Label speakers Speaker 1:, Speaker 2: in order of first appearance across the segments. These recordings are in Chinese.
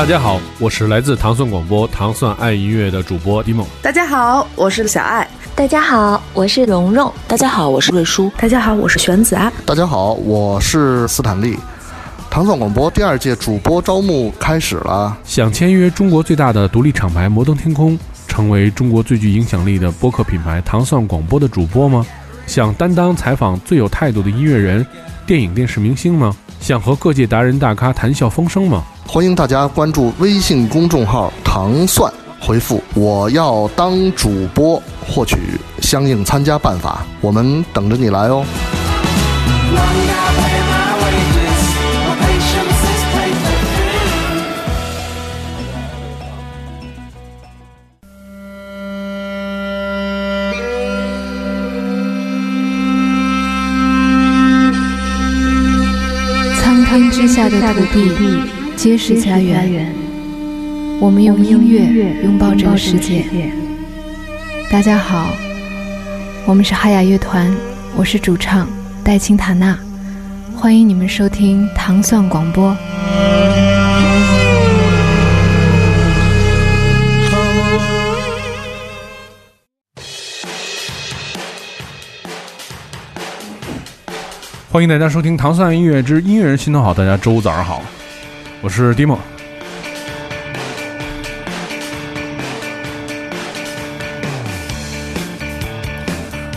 Speaker 1: 大家好，我是来自糖蒜广播糖蒜爱音乐的主播迪梦。
Speaker 2: 大家好，我是小爱。
Speaker 3: 大家好，我是蓉蓉。
Speaker 4: 大家好，我是瑞舒。
Speaker 2: 大家好，我是玄子啊。
Speaker 5: 大家好，我是斯坦利。糖蒜广播第二届主播招募开始了，
Speaker 1: 想签约中国最大的独立厂牌摩登天空，成为中国最具影响力的播客品牌糖蒜广播的主播吗？想担当采访最有态度的音乐人、电影电视明星吗？想和各界达人大咖谈笑风生吗？
Speaker 5: 欢迎大家关注微信公众号“糖蒜”，回复“我要当主播”获取相应参加办法，我们等着你来哦。
Speaker 6: 下的土地，皆是家园。我们用音乐拥抱这个世界。大家好，我们是哈雅乐团，我是主唱戴青塔娜，欢迎你们收听糖蒜广播。
Speaker 1: 欢迎大家收听《唐蒜音乐之音乐人心头好》，大家周五早上好，我是迪梦。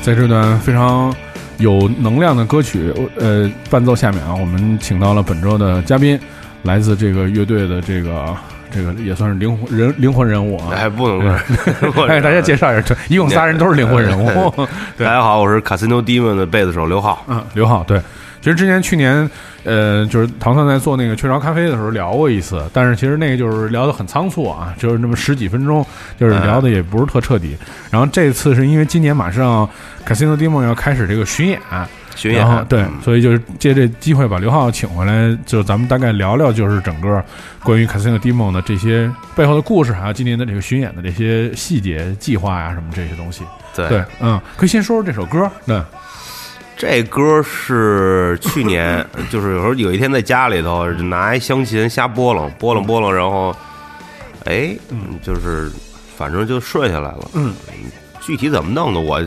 Speaker 1: 在这段非常有能量的歌曲呃伴奏下面啊，我们请到了本周的嘉宾，来自这个乐队的这个这个也算是灵魂人灵魂人物啊，
Speaker 7: 哎不能
Speaker 1: 哎，大家介绍一下，一共仨人都是灵魂人物。
Speaker 7: 大家 好，我是 Casino Demon 的贝斯手刘浩。
Speaker 1: 嗯，刘浩，对，其实之前去年，呃，就是唐三在做那个雀巢咖啡的时候聊过一次，但是其实那个就是聊得很仓促啊，就是那么十几分钟，就是聊的也不是特彻底。然后这次是因为今年马上 Casino Demon 要开始这个巡演。
Speaker 7: 巡演
Speaker 1: 对，所以就是借这机会把刘浩请回来，就咱们大概聊聊，就是整个关于 Casino Demon 的这些背后的故事，还有今年的这个巡演的这些细节、计划呀什么这些东西。
Speaker 7: 对
Speaker 1: 对，嗯，可以先说说这首歌。对，
Speaker 7: 这歌是去年，就是有时候有一天在家里头拿一香琴瞎拨楞拨楞拨楞，然后，哎，就是反正就顺下来了。
Speaker 1: 嗯，
Speaker 7: 具体怎么弄的我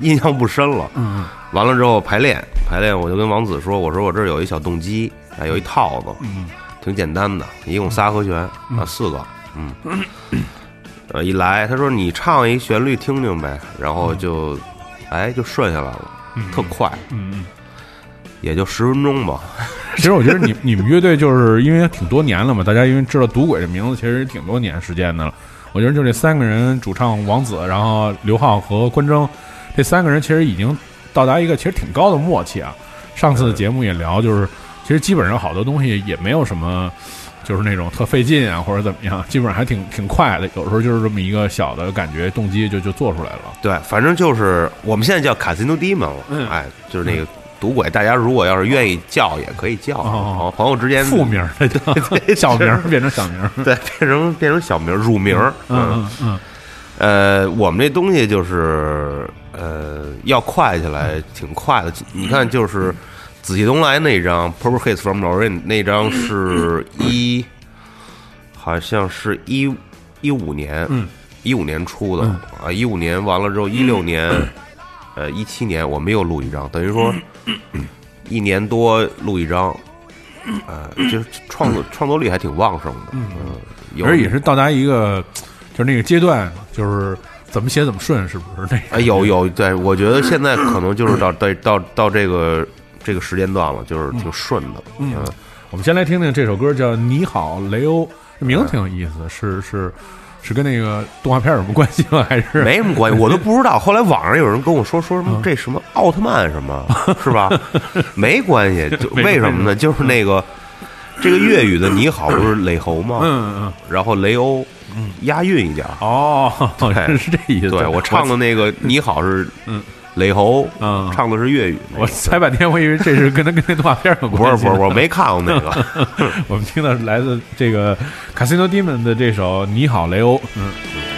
Speaker 7: 印象不深了。
Speaker 1: 嗯。
Speaker 7: 完了之后排练，排练我就跟王子说：“我说我这儿有一小动机，哎，有一套子，
Speaker 1: 嗯，
Speaker 7: 挺简单的，一共仨和弦啊，四个，嗯，呃，一来他说你唱一旋律听听呗，然后就，哎，就顺下来了，特快，
Speaker 1: 嗯嗯，
Speaker 7: 也就十分钟吧。
Speaker 1: 其实我觉得你你们乐队就是因为挺多年了嘛，大家因为知道赌鬼这名字其实挺多年时间的了。我觉得就这三个人，主唱王子，然后刘浩和关征，这三个人其实已经。到达一个其实挺高的默契啊！上次节目也聊，就是其实基本上好多东西也没有什么，就是那种特费劲啊或者怎么样，基本上还挺挺快的。有时候就是这么一个小的感觉，动机就就做出来了。
Speaker 7: 对，反正就是我们现在叫卡西诺了，
Speaker 1: 嗯，
Speaker 7: 哎，就是那个赌鬼。大家如果要是愿意叫，也可以叫，
Speaker 1: 哦，
Speaker 7: 朋友之间
Speaker 1: 复名，小名变成小名，
Speaker 7: 对，变成变成小名，乳名，
Speaker 1: 嗯嗯。
Speaker 7: 呃，我们这东西就是呃，要快起来挺快的。你看，就是《紫气东来》那张《Purple Haze from Lorraine》那张是一，好像是一一五年，一五年出的啊。一五年完了之后，一六年，呃，一七年我们又录一张，等于说一年多录一张，呃，就是创作创作力还挺旺盛的，嗯，
Speaker 1: 而也是到达一个。就是那个阶段，就是怎么写怎么顺，是不是？那
Speaker 7: 啊，有有，对我觉得现在可能就是到到到到这个这个时间段了，就是挺顺的。
Speaker 1: 嗯，我们先来听听这首歌，叫《你好，雷欧》，这名字挺有意思，是是是跟那个动画片有什么关系吗？还是
Speaker 7: 没什么关系？我都不知道。后来网上有人跟我说说什么这什么奥特曼什么，是吧？没关系，就 为什么呢？就是那个这个粤语的“你好”不是雷猴吗？
Speaker 1: 嗯嗯，
Speaker 7: 然后雷欧。嗯，押韵一点
Speaker 1: 哦，是这意思。
Speaker 7: 对我唱的那个“你好”是嗯，雷猴，
Speaker 1: 嗯，
Speaker 7: 唱的是粤语。
Speaker 1: 我猜半天，我以为这是跟他跟那动画片有
Speaker 7: 关系。不是不是，我没看过那个。
Speaker 1: 我们听的来自这个 Casino Demon 的这首《你好，雷欧》。嗯。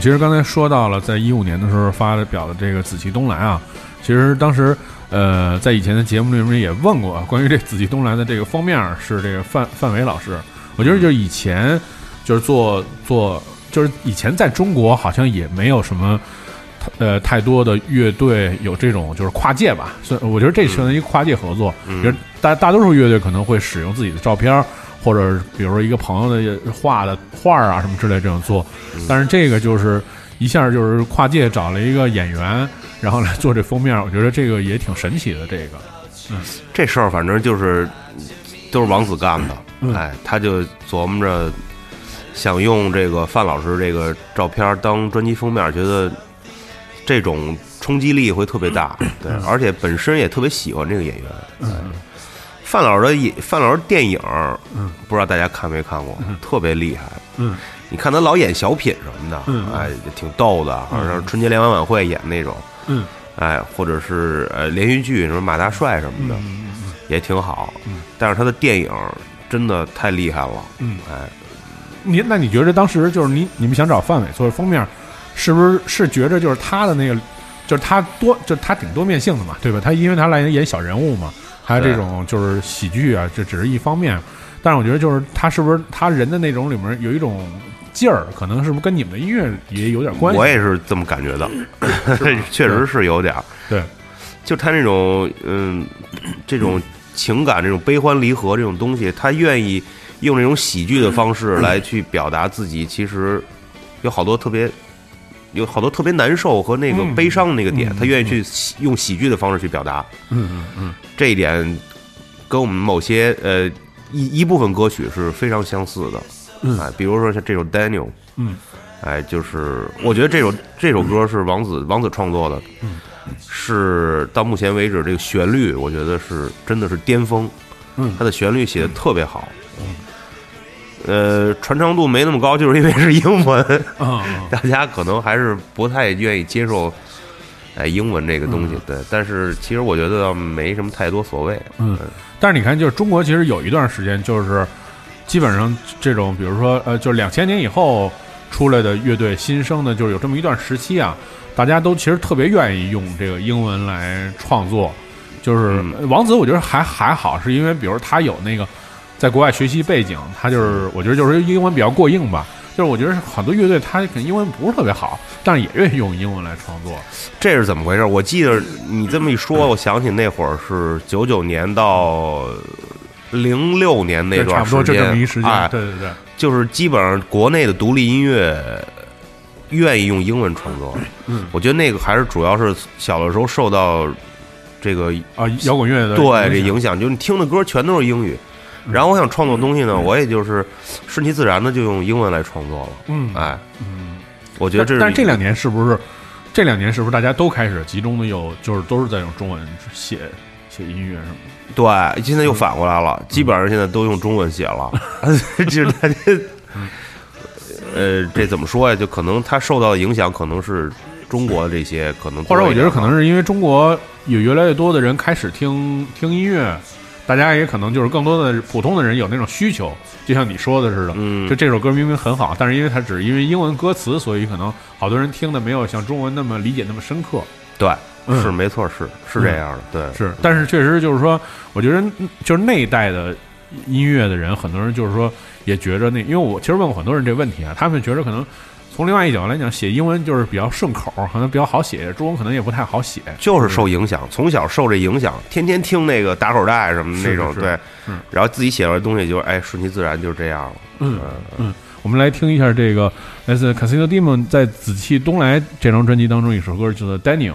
Speaker 1: 们其实刚才说到了，在一五年的时候发表的这个《紫气东来》啊，其实当时呃，在以前的节目里面也问过关于这《紫气东来》的这个封面是这个范范伟老师。我觉得就是以前就是做做，就是以前在中国好像也没有什么呃太多的乐队有这种就是跨界吧，所以我觉得这算一个跨界合作。
Speaker 7: 嗯
Speaker 1: 就是大大多数乐队可能会使用自己的照片，或者比如说一个朋友的画的画儿啊什么之类这样做，但是这个就是一下就是跨界找了一个演员，然后来做这封面，我觉得这个也挺神奇的。这个，
Speaker 7: 这事儿反正就是都是王子干的，
Speaker 1: 嗯
Speaker 7: 哎，他就琢磨着想用这个范老师这个照片当专辑封面，觉得这种冲击力会特别大，对，而且本身也特别喜欢这个演员。哎范老师的演范老师电影，
Speaker 1: 嗯，
Speaker 7: 不知道大家看没看过，特别厉害。
Speaker 1: 嗯，
Speaker 7: 你看他老演小品什么的，
Speaker 1: 嗯。
Speaker 7: 哎，挺逗的，好像春节联欢晚会演那种，
Speaker 1: 嗯，
Speaker 7: 哎，或者是呃连续剧什么马大帅什么的，也挺好。但是他的电影真的太厉害了，
Speaker 1: 嗯，
Speaker 7: 哎，
Speaker 1: 你那你觉得当时就是你你们想找范伟做封面，是不是是觉着就是他的那个，就是他多就是他挺多面性的嘛，对吧？他因为他来演小人物嘛，还有这种就是喜剧啊，这只是一方面。但是我觉得就是他是不是他人的那种里面有一种劲儿，可能是不是跟你们的音乐也有点关系？
Speaker 7: 我也是这么感觉的，确实是有点儿。
Speaker 1: 对，
Speaker 7: 就他那种嗯，这种情感、这种悲欢离合这种东西，他愿意用这种喜剧的方式 来去表达自己，其实有好多特别。有好多特别难受和那个
Speaker 1: 嗯。
Speaker 7: 悲伤的那个点，
Speaker 1: 嗯。
Speaker 7: 他愿意去喜用喜剧的方式去表达。
Speaker 1: 嗯嗯嗯，
Speaker 7: 这一点跟我们某些呃一一部分歌曲是非常相似的。
Speaker 1: 嗯。
Speaker 7: 哎，比如说像这首 Daniel，
Speaker 1: 嗯，
Speaker 7: 哎，就是我觉得这首这首歌是王子王子创作的，
Speaker 1: 嗯，
Speaker 7: 是到目前为止这个旋律，我觉得是真的是巅峰。
Speaker 1: 嗯。
Speaker 7: 他的旋律写的特别好。呃，传唱度没那么高，就是因为是英文，大家可能还是不太愿意接受，哎，英文这个东西。
Speaker 1: 嗯
Speaker 7: 对，但是其实我觉得没什么太多所谓。
Speaker 1: 嗯，但是你看，就是中国其实有一段时间，就是基本上这种，比如说呃，就是两千年以后出来的乐队新生的，就是有这么一段时期啊，大家都其实特别愿意用这个英文来创作。就是
Speaker 7: 嗯
Speaker 1: 王子，我觉得还还好，是因为比如他有那个在国外学习背景，他就是我觉得就是英文比较过硬吧。就是我觉得很多乐队他可能英文不是特别好，但是也愿意用英文来创作。
Speaker 7: 这是怎么回事？我记得你这么一说，我想起那会儿是九九年到零六年那段时间，
Speaker 1: 不多就这么一时间，
Speaker 7: 哎，
Speaker 1: 对对对，
Speaker 7: 就是基本上国内的独立音乐愿意用英文创作。
Speaker 1: 嗯，
Speaker 7: 我觉得那个还是主要是小的时候受到这个
Speaker 1: 啊，摇滚乐的
Speaker 7: 对这
Speaker 1: 影响
Speaker 7: 影响，就是你听的歌全都是英语。然后我想创作东西呢，我也就是顺其自然的就用英文来创作了。
Speaker 1: 嗯
Speaker 7: 哎，
Speaker 1: 嗯。
Speaker 7: 我觉得这是
Speaker 1: 但这两年是不是这两年是不是大家都开始集中的有就是都是在用中文写写音乐什么的？
Speaker 7: 对，现在又反过来了，基本上现在都用中文写了，就是大家，呃，这怎么说呀？就可能他受到的影响可能是中国这些可能
Speaker 1: 或者我觉得可能是因为中国有越来越多的人开始听听音乐，大家也可能就是更多的普通的人有那种需求，就像你说的似的，
Speaker 7: 嗯。
Speaker 1: 就这首歌明明很好，但是因为它只是因为英文歌词，所以可能好多人听的没有像中文那么理解那么深刻。
Speaker 7: 对，
Speaker 1: 嗯。
Speaker 7: 是没错，是是这样的，对，
Speaker 1: 是，但是确实就是说，我觉得就是那一代的音乐的人，很多人就是说也觉着那，因为我其实问过很多人这问题啊，他们觉着可能从另外一角度来讲，写英文就是比较顺口，可能比较好写，中文可能也不太好写。
Speaker 7: 就是受影响，从小受这影响，天天听那个打口袋什么的那种，对
Speaker 1: 嗯，
Speaker 7: 然后自己写出来东西就哎顺其自然就是这样了。
Speaker 1: 嗯嗯，我们来听一下这个来自 Casino Demon 在《紫气东来》这张专辑当中一首歌，叫做《Daniel》。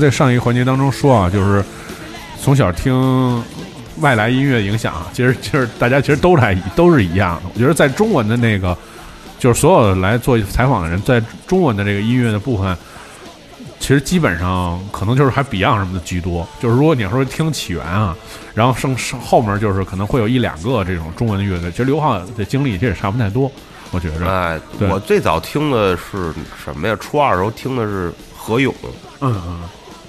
Speaker 1: 在上一个环节当中说啊，就是从小听外来音乐影响啊，其实其实大家其实都来都是一样的。我觉得在中文的那个，就是所有的来做采访的人，在中文的这个音乐的部分，其实基本上可能就是还 Beyond 什么的居多。就是如果你要说听起源啊，然后剩剩后面就是可能会有一两个这种中文的乐队。其实刘浩的经历其实也差不太多，我觉着。
Speaker 7: 哎，
Speaker 1: 对
Speaker 7: 我最早听的是什么呀？初二的时候听的是何勇，
Speaker 1: 嗯嗯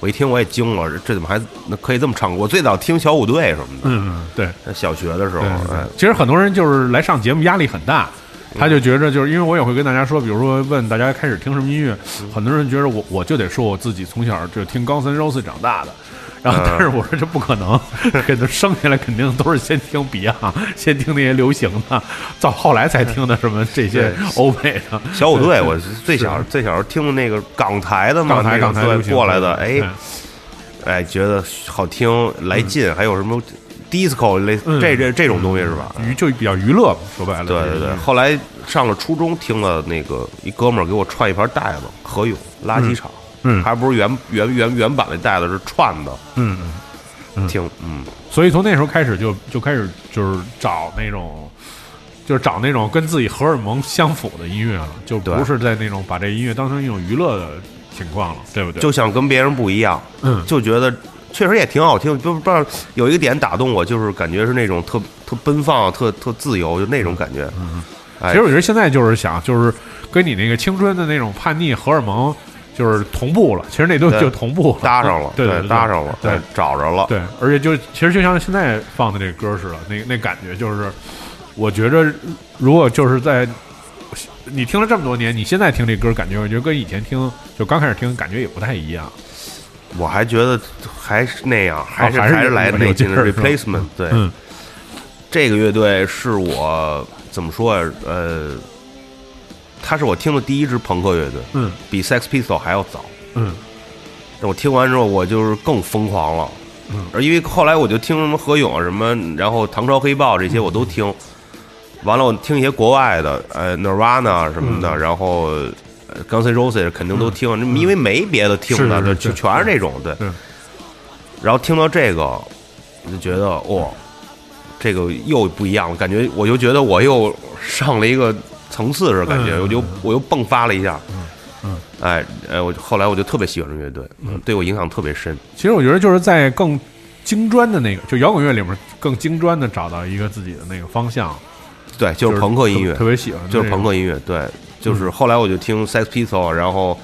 Speaker 7: 我一听我也惊了，这这怎么还那可以这么唱歌？我最早听小虎队什么的，
Speaker 1: 嗯嗯，对。
Speaker 7: 小学的时候，哎，
Speaker 1: 其实很多人就是来上节目压力很大，他就觉着就是因为我也会跟大家说，比如说问大家开始听什么音乐，很多人觉得我我就得说我自己从小就听 Guns N' Roses 长大的。然后，但是我说这不可能，给他生下来肯定都是先听 Beyond，先听那些流行的，到后来才听的什么这些欧美的
Speaker 7: 小虎队，我最小最小时候听的那个港台的嘛，
Speaker 1: 港台港台
Speaker 7: 过来的，哎
Speaker 1: 对
Speaker 7: 哎，觉得好听来劲，还有什么 disco 类
Speaker 1: 嗯
Speaker 7: 这这这种东西是吧？
Speaker 1: 娱就比较娱乐嘛，说白了。
Speaker 7: 对对对，后来上了初中，听了那个一哥们儿给我串一盘带子，何勇垃圾场，
Speaker 1: 嗯。
Speaker 7: 还不是原原原原版的带子，是串的，
Speaker 1: 嗯，嗯嗯。
Speaker 7: 听，嗯，
Speaker 1: 所以从那时候开始就就开始就是找那种，就是找那种跟自己荷尔蒙相符的音乐了，就不是在那种把这音乐当成一种娱乐的情况了，对不对？
Speaker 7: 就想跟别人不一样，
Speaker 1: 嗯。
Speaker 7: 就觉得确实也挺好听，不不知道有一个点打动我，就是感觉是那种特特奔放、特特自由，就那种感觉。嗯，哎
Speaker 1: 其实我觉得现在就是想，就是跟你那个青春的那种叛逆荷尔蒙就是同步了。其实那都就同步了
Speaker 7: 搭上了，
Speaker 1: 对对，对
Speaker 7: 搭上了，
Speaker 1: 对
Speaker 7: 哎找着了，
Speaker 1: 对，而且就其实就像现在放的这歌似的，那那感觉就是，我觉着如果就是在你听了这么多年，你现在听这歌，感觉我觉得跟以前听就刚开始听感觉也不太一样。
Speaker 7: 我还觉得还是那样，还是
Speaker 1: 还是
Speaker 7: 来
Speaker 1: 有
Speaker 7: 那劲的
Speaker 1: 劲儿
Speaker 7: replacement。对，
Speaker 1: 嗯
Speaker 7: 这个乐队是我怎么说呀？呃，他是我听的第一支朋克乐队，
Speaker 1: 嗯
Speaker 7: 比 Sex Pistol 还要早。
Speaker 1: 嗯
Speaker 7: 但我听完之后，我就是更疯狂了。
Speaker 1: 嗯，
Speaker 7: 而因为后来我就听什么何勇啊什么，然后唐朝黑豹这些我都听。完了，我听一些国外的，呃，Nirvana 什么的，
Speaker 1: 嗯
Speaker 7: 然后呃 Guns N' Roses 肯定都听，因为没别的听的，就全是这种，对。
Speaker 1: 对
Speaker 7: 然后听到这个，我就觉得哇，这个又不一样了，感觉我就觉得我又上了一个层次是，感觉
Speaker 1: 嗯。
Speaker 7: 我就我又迸发了一下。
Speaker 1: 嗯，
Speaker 7: 哎，哎，我后来我就特别喜欢这乐队，对我影响特别深。
Speaker 1: 其实我觉得就是在更精专的那个，就摇滚乐里面更精专的找到一个自己的那个方向，
Speaker 7: 对，就是朋克音乐。
Speaker 1: 特，别喜欢，
Speaker 7: 就是朋克音乐。对，就是后来我就听 Sex Pistol，然后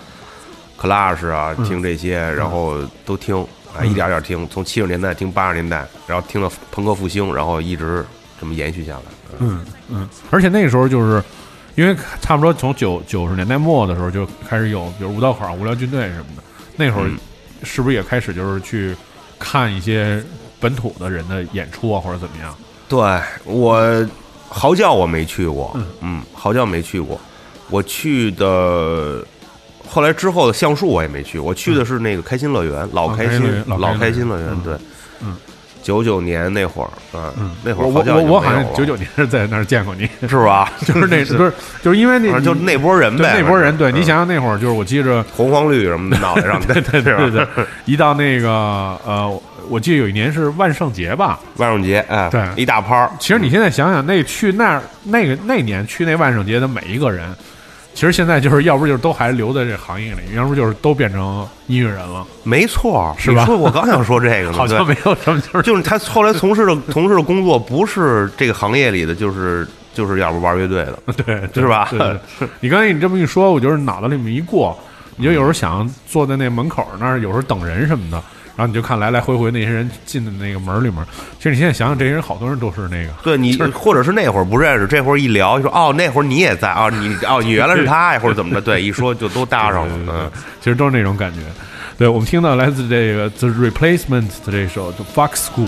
Speaker 7: Clash 啊，
Speaker 1: 嗯。
Speaker 7: 听这些，然后都听，哎，
Speaker 1: 嗯。
Speaker 7: 一点点听，从七十年代听八十年代，然后听到朋克复兴，然后一直这么延续下来。
Speaker 1: 嗯。嗯，而且那个时候就是因为差不多从九九十年代末的时候就开始有，比如五道口、无聊军队什么的，那会儿
Speaker 7: 嗯。
Speaker 1: 是不是也开始就是去看一些本土的人的演出啊，或者怎么样？
Speaker 7: 对我嚎叫我没去过，
Speaker 1: 嗯。
Speaker 7: 嗯，嚎叫没去过，我去的。后来之后的橡树我也没去，我去的是那个开心乐园，老开心
Speaker 1: 老开心乐园，
Speaker 7: 对，
Speaker 1: 嗯，
Speaker 7: 九九年那会儿，啊
Speaker 1: 嗯，
Speaker 7: 那会儿
Speaker 1: 我我我好像九九年是在那儿见过你，
Speaker 7: 是吧？
Speaker 1: 就是 那不是就是因为那
Speaker 7: 就那波人呗，
Speaker 1: 那波人，对
Speaker 7: 嗯。
Speaker 1: 你想想那会儿就是我记着。
Speaker 7: 红黄绿什么的脑袋上，对对
Speaker 1: 对对，一到那个呃，我记得有一年是万圣节吧。
Speaker 7: 万圣节，哎，
Speaker 1: 对。
Speaker 7: 一大趴，
Speaker 1: 其实你现在想想，那去那儿那个那年去那万圣节的每一个人，其实现在就是要不就是都还留在这行业里，要不就是都变成音乐人了，
Speaker 7: 没错，
Speaker 1: 是吧？
Speaker 7: 我刚想说这个呢，
Speaker 1: 好像没有什么就是
Speaker 7: 就是他后来从事的 从事的工作不是这个行业里的，就是就是要不玩乐队的，
Speaker 1: 对，对
Speaker 7: 是吧？
Speaker 1: 对对。对你刚才你这么一说，我就是脑子里面一过，你就有时候想坐在那门口那儿，有时候等人什么的，然后你就看来来回回那些人进的那个门里面。其实你现在想想，这些人好多人都是那个，
Speaker 7: 对你或者是那会儿不认识，这会儿一聊，就说哦那会儿你也在啊，你哦 你原来是他呀，或者怎么着，对，一说就都搭上了
Speaker 1: 对，对对
Speaker 7: 嗯，
Speaker 1: 其实都是那种感觉。对，我们听到来自这个 The Replacement 的这首《The Fox School》。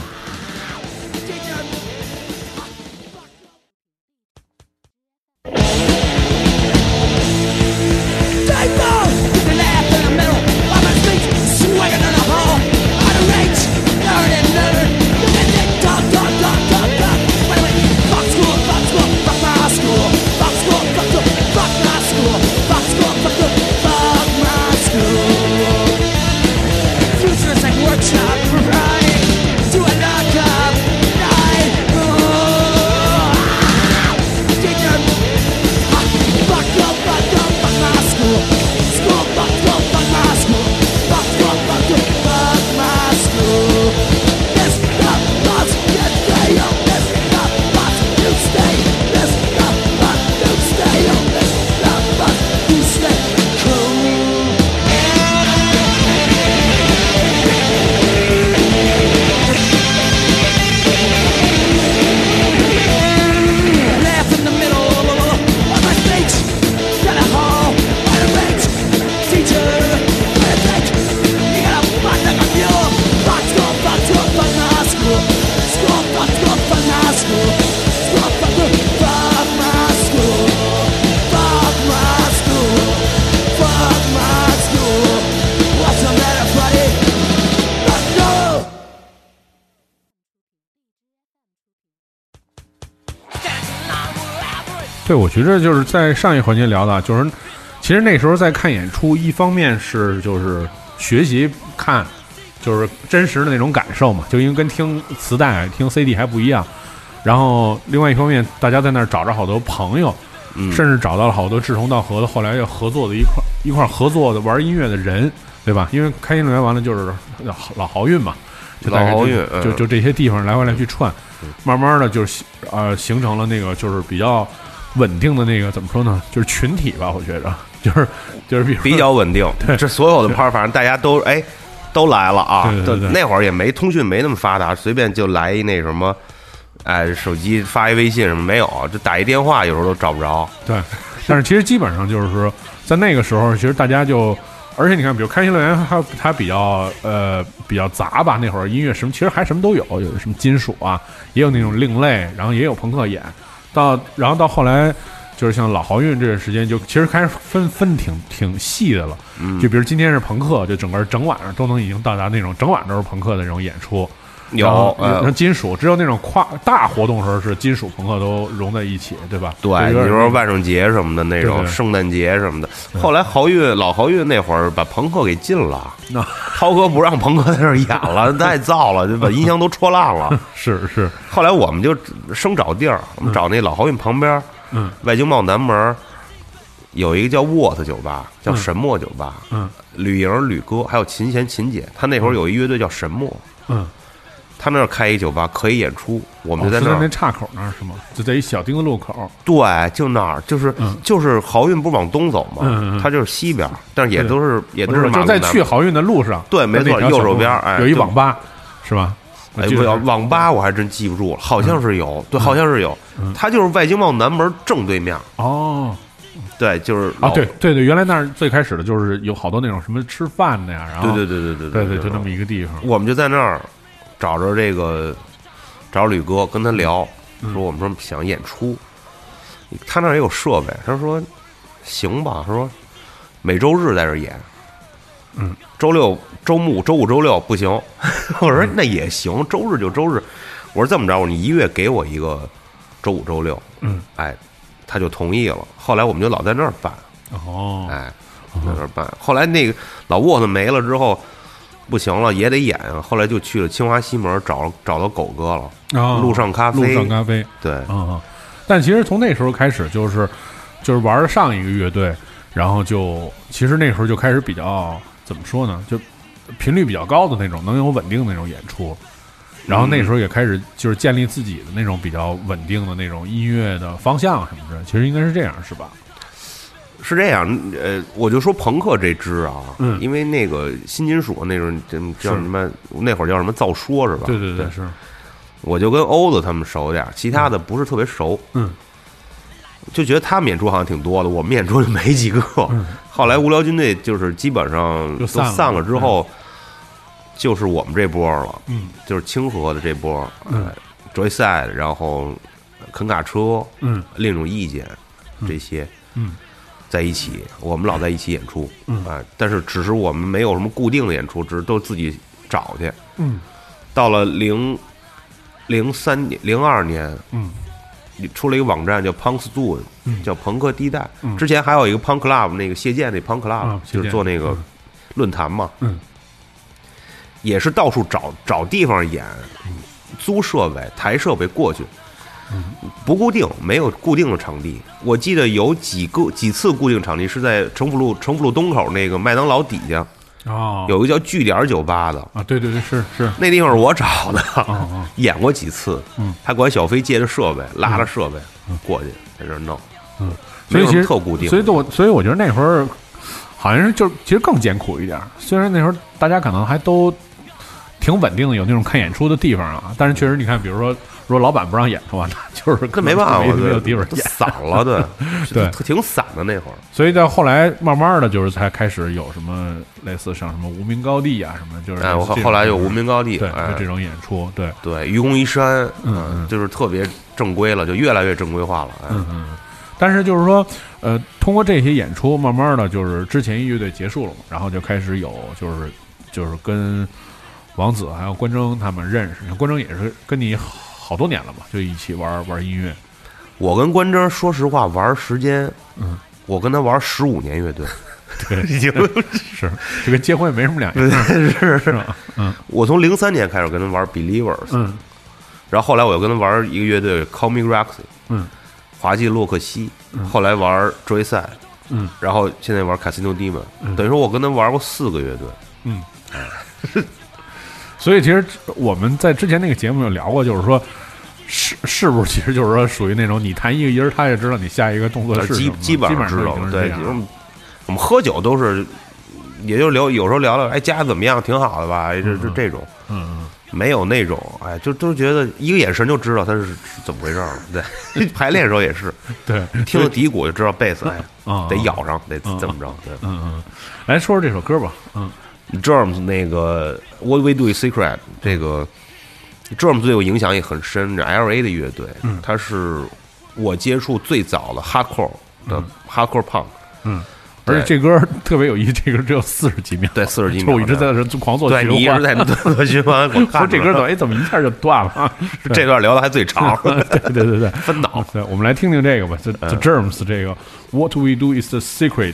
Speaker 1: 觉着就是在上一环节聊的，就是其实那时候在看演出，一方面是就是学习看就是真实的那种感受嘛，就因为跟听磁带、听 CD 还不一样。然后另外一方面，大家在那儿找着好多朋友，
Speaker 7: 嗯
Speaker 1: 甚至找到了好多志同道合的，后来要合作的一块一块合作的玩音乐的人，对吧？因为开心乐园完了就是老老豪运嘛，就大概就
Speaker 7: 老豪运嗯
Speaker 1: 就就这些地方来回来去串，慢慢的就是形呃形成了那个就是比较稳定的那个怎么说呢？就是群体吧，我觉着 就是就是比
Speaker 7: 比较稳定。对这所有的拍儿，反正大家都哎都来了啊。
Speaker 1: 对对对
Speaker 7: 都那会儿也没通讯没那么发达，随便就来一那什么，哎，手机发一微信什么没有，就打一电话有时候都找不着。
Speaker 1: 对，但是其实基本上就是说，在那个时候，其实大家就，而且你看，比如开心乐园，它它比较呃比较杂吧，那会儿音乐什么其实还什么都有，有什么金属啊，也有那种另类，然后也有朋克演，到然后到后来。就是像老豪运这段时间，就其实开始分分挺挺细的了。
Speaker 7: 嗯
Speaker 1: 就比如今天是朋克，就整个整晚上都能已经到达那种整晚都是朋克的那种演出。
Speaker 7: 有
Speaker 1: 然后
Speaker 7: 呃
Speaker 1: 然后金属，只有那种跨大活动时候是金属朋克都融在一起，对吧？
Speaker 7: 对，比如说万圣节什么的那种，圣诞节什么的。后来豪运老豪运那会儿把朋克给禁了，
Speaker 1: 那
Speaker 7: 涛哥不让朋克在这儿演了，太燥了，就把音箱都戳烂了。
Speaker 1: 是是，
Speaker 7: 后来我们就生找地儿，我们找那老豪运旁边，
Speaker 1: 嗯，
Speaker 7: 外经贸南门有一个叫沃特酒吧，叫神墨酒吧，
Speaker 1: 嗯，
Speaker 7: 吕莹、吕哥还有琴弦、琴姐，他那会儿有一乐队叫神墨，
Speaker 1: 嗯，
Speaker 7: 他那儿开一酒吧可以演出，我们
Speaker 1: 哦
Speaker 7: 就在那儿，
Speaker 1: 那岔口那儿是吗？就在一小丁字路口。
Speaker 7: 对，就那儿，就是
Speaker 1: 嗯。
Speaker 7: 就是豪运不是往东走吗？
Speaker 1: 嗯嗯嗯。
Speaker 7: 它就是西边，但是也都是也都是
Speaker 1: 就
Speaker 7: 马路南
Speaker 1: 在去豪运的路上，
Speaker 7: 对没错右手边哎
Speaker 1: 有一网吧，是吧？我
Speaker 7: 哎，不要网吧，我还真记不住了，好像是有，对，好像是有。
Speaker 1: 嗯，
Speaker 7: 它就是外经贸南门正对面，
Speaker 1: 哦。
Speaker 7: 对，就是
Speaker 1: 啊，对对对，原来那儿最开始的就是有好多那种什么吃饭的呀，然后
Speaker 7: 对对对对对
Speaker 1: 对对，就那么，
Speaker 7: 一
Speaker 1: 个地方。
Speaker 7: 我们就在那儿找着这个找吕哥，跟他聊，
Speaker 1: 嗯。
Speaker 7: 说我们说想演出，他那儿也有设备，他说行吧，他说每周日在这儿演，
Speaker 1: 嗯，
Speaker 7: 周六、周末、周五、周六不行，我说那也行，周日就周日，我说这么着，你一月给我一个周五、周六，
Speaker 1: 嗯，
Speaker 7: 哎，他就同意了，后来我们就老在那儿办。
Speaker 1: 哦，
Speaker 7: 哎，在那儿办。后来那个老沃特没了之后，不行了，也得演啊。后来就去了清华西门找找到狗哥了，
Speaker 1: 啊
Speaker 7: 路上咖啡
Speaker 1: 路上咖啡，
Speaker 7: 对，
Speaker 1: 啊嗯！但其实从那时候开始，就是就是玩上一个乐队，然后就其实那时候就开始比较怎么说呢，就频率比较高的那种，能有稳定的那种演出。然后那时候也开始就是建立自己的那种比较稳定的那种音乐的方向什么的，其实应该是这样，是吧？
Speaker 7: 是这样。呃，我就说朋克这支啊，
Speaker 1: 嗯。
Speaker 7: 因为那个新金属那种这叫什么，那会儿叫什么造说是吧？
Speaker 1: 对对对，是，
Speaker 7: 我就跟欧子他们熟点儿，其他的不是特别熟。
Speaker 1: 嗯，
Speaker 7: 就觉得他们演出好像挺多的，我们演出就没几个。后来无聊军队就是基本上都
Speaker 1: 散了。
Speaker 7: 之后，就是我们这波了，
Speaker 1: 嗯。
Speaker 7: 就是清河的这波，
Speaker 1: 嗯。
Speaker 7: 呃，Joyside，然后肯卡车，
Speaker 1: 嗯。
Speaker 7: 另一种意见这些。
Speaker 1: 嗯
Speaker 7: 在一起，我们老在一起演出，
Speaker 1: 嗯。
Speaker 7: 啊，但是只是我们没有什么固定的演出，只是都自己找去。
Speaker 1: 嗯。
Speaker 7: 到了零零三年、零二年，
Speaker 1: 嗯。
Speaker 7: 出了一个网站叫 Punk Zoo，、
Speaker 1: 嗯。
Speaker 7: 叫朋克地带。
Speaker 1: 嗯。
Speaker 7: 之前还有一个 Punk Club，那个谢剑那 Punk Club，、
Speaker 1: 啊
Speaker 7: 就是做那个
Speaker 1: 嗯
Speaker 7: 论坛嘛，
Speaker 1: 嗯。
Speaker 7: 也是到处找找地方演，租设备、抬设备过去，
Speaker 1: 嗯
Speaker 7: 不固定，没有固定的场地。我记得有几个几次固定场地是在城府路城府路东口那个麦当劳底下，
Speaker 1: 哦，
Speaker 7: 有一个叫据点酒吧的，
Speaker 1: 啊，对对对，是是，
Speaker 7: 那地方是我找的，
Speaker 1: 哦哦。
Speaker 7: 演过几次。
Speaker 1: 嗯，
Speaker 7: 他管小飞借着设备，拉着设备过去，在这儿弄。
Speaker 1: 嗯，所以其实
Speaker 7: 特固定，
Speaker 1: 所以我所以我觉得那会儿好像是就其实更艰苦一点。虽然那时候大家可能还都挺稳定的，有那种看演出的地方啊，但是确实你看，比如说如果老板不让演的话，那就是
Speaker 7: 这没办法，
Speaker 1: 没
Speaker 7: 我
Speaker 1: 没有地方
Speaker 7: 都
Speaker 1: 演。
Speaker 7: 散了，对
Speaker 1: 对
Speaker 7: 挺散的那会儿。
Speaker 1: 所以到后来慢慢的就是才开始有什么类似像什么无名高地啊什么，就是
Speaker 7: 后来有无名高地，
Speaker 1: 对
Speaker 7: 哎
Speaker 1: 就这种演出，对，
Speaker 7: 对，愚公移山，
Speaker 1: 嗯嗯
Speaker 7: 就是特别正规了，就越来越正规化了。哎，
Speaker 1: 嗯嗯。但是就是说，呃，通过这些演出，慢慢的就是之前一乐队结束了嘛，然后就开始有就是就是跟王子还有关征他们认识，关征也是跟你好多年了嘛，就一起玩玩音乐。
Speaker 7: 我跟关征说实话玩时间，
Speaker 1: 嗯，
Speaker 7: 我跟他玩十五年乐队，
Speaker 1: 对，
Speaker 7: 已经
Speaker 1: 是这跟结婚也没什么两样，
Speaker 7: 是
Speaker 1: 是吧？嗯。
Speaker 7: 我从零三年开始跟他玩 Believers，
Speaker 1: 嗯。
Speaker 7: 然后后来我又跟他玩一个乐队 Call Me Roxy，
Speaker 1: 嗯。
Speaker 7: 滑稽洛克西，后来玩追赛，
Speaker 1: 嗯。
Speaker 7: 然后现在玩 Casino Demon，等于说我跟他玩过四个乐队。
Speaker 1: 嗯。所以其实我们在之前那个节目有聊过，就是说。是是不是？其实就是说，属于那种你弹一个音儿，他也知道你下一个动作是
Speaker 7: 基基本上知道
Speaker 1: 上，
Speaker 7: 对，
Speaker 1: 这样
Speaker 7: 我们喝酒都是，也就聊，有时候聊聊，哎，家怎么样？挺好的吧？哎，这这这种，
Speaker 1: 嗯
Speaker 7: 没有那种，哎，就都觉得一个眼神就知道他是是怎么回事了。对，排练的时候也是，
Speaker 1: 嗯，对，
Speaker 7: 听到底鼓就知道贝斯，哎，
Speaker 1: 啊
Speaker 7: 得咬上，得
Speaker 1: 嗯
Speaker 7: 怎么着？对
Speaker 1: 嗯嗯，来说说这首歌吧，嗯
Speaker 7: ，Germs 那个 What We Do Is Secret 这个 Germs 对我影响也很深，这 L A 的乐队，
Speaker 1: 嗯
Speaker 7: 它是我接触最早的 hardcore 的 hardcore punk。
Speaker 1: 嗯，而且这歌特别有意思，这歌只有四十几秒，
Speaker 7: 对四十几秒
Speaker 1: 就我一直在这狂做
Speaker 7: 对
Speaker 1: 循环
Speaker 7: 你一直在那做循环，我看
Speaker 1: 说这歌怎么哎怎么一下就断了？
Speaker 7: 这段聊的还最长，
Speaker 1: 对对对对，
Speaker 7: 分脑。
Speaker 1: 对，我们来听听这个吧，这
Speaker 7: 嗯
Speaker 1: The Germs 这个 What We Do Is the Secret。
Speaker 4: Secret,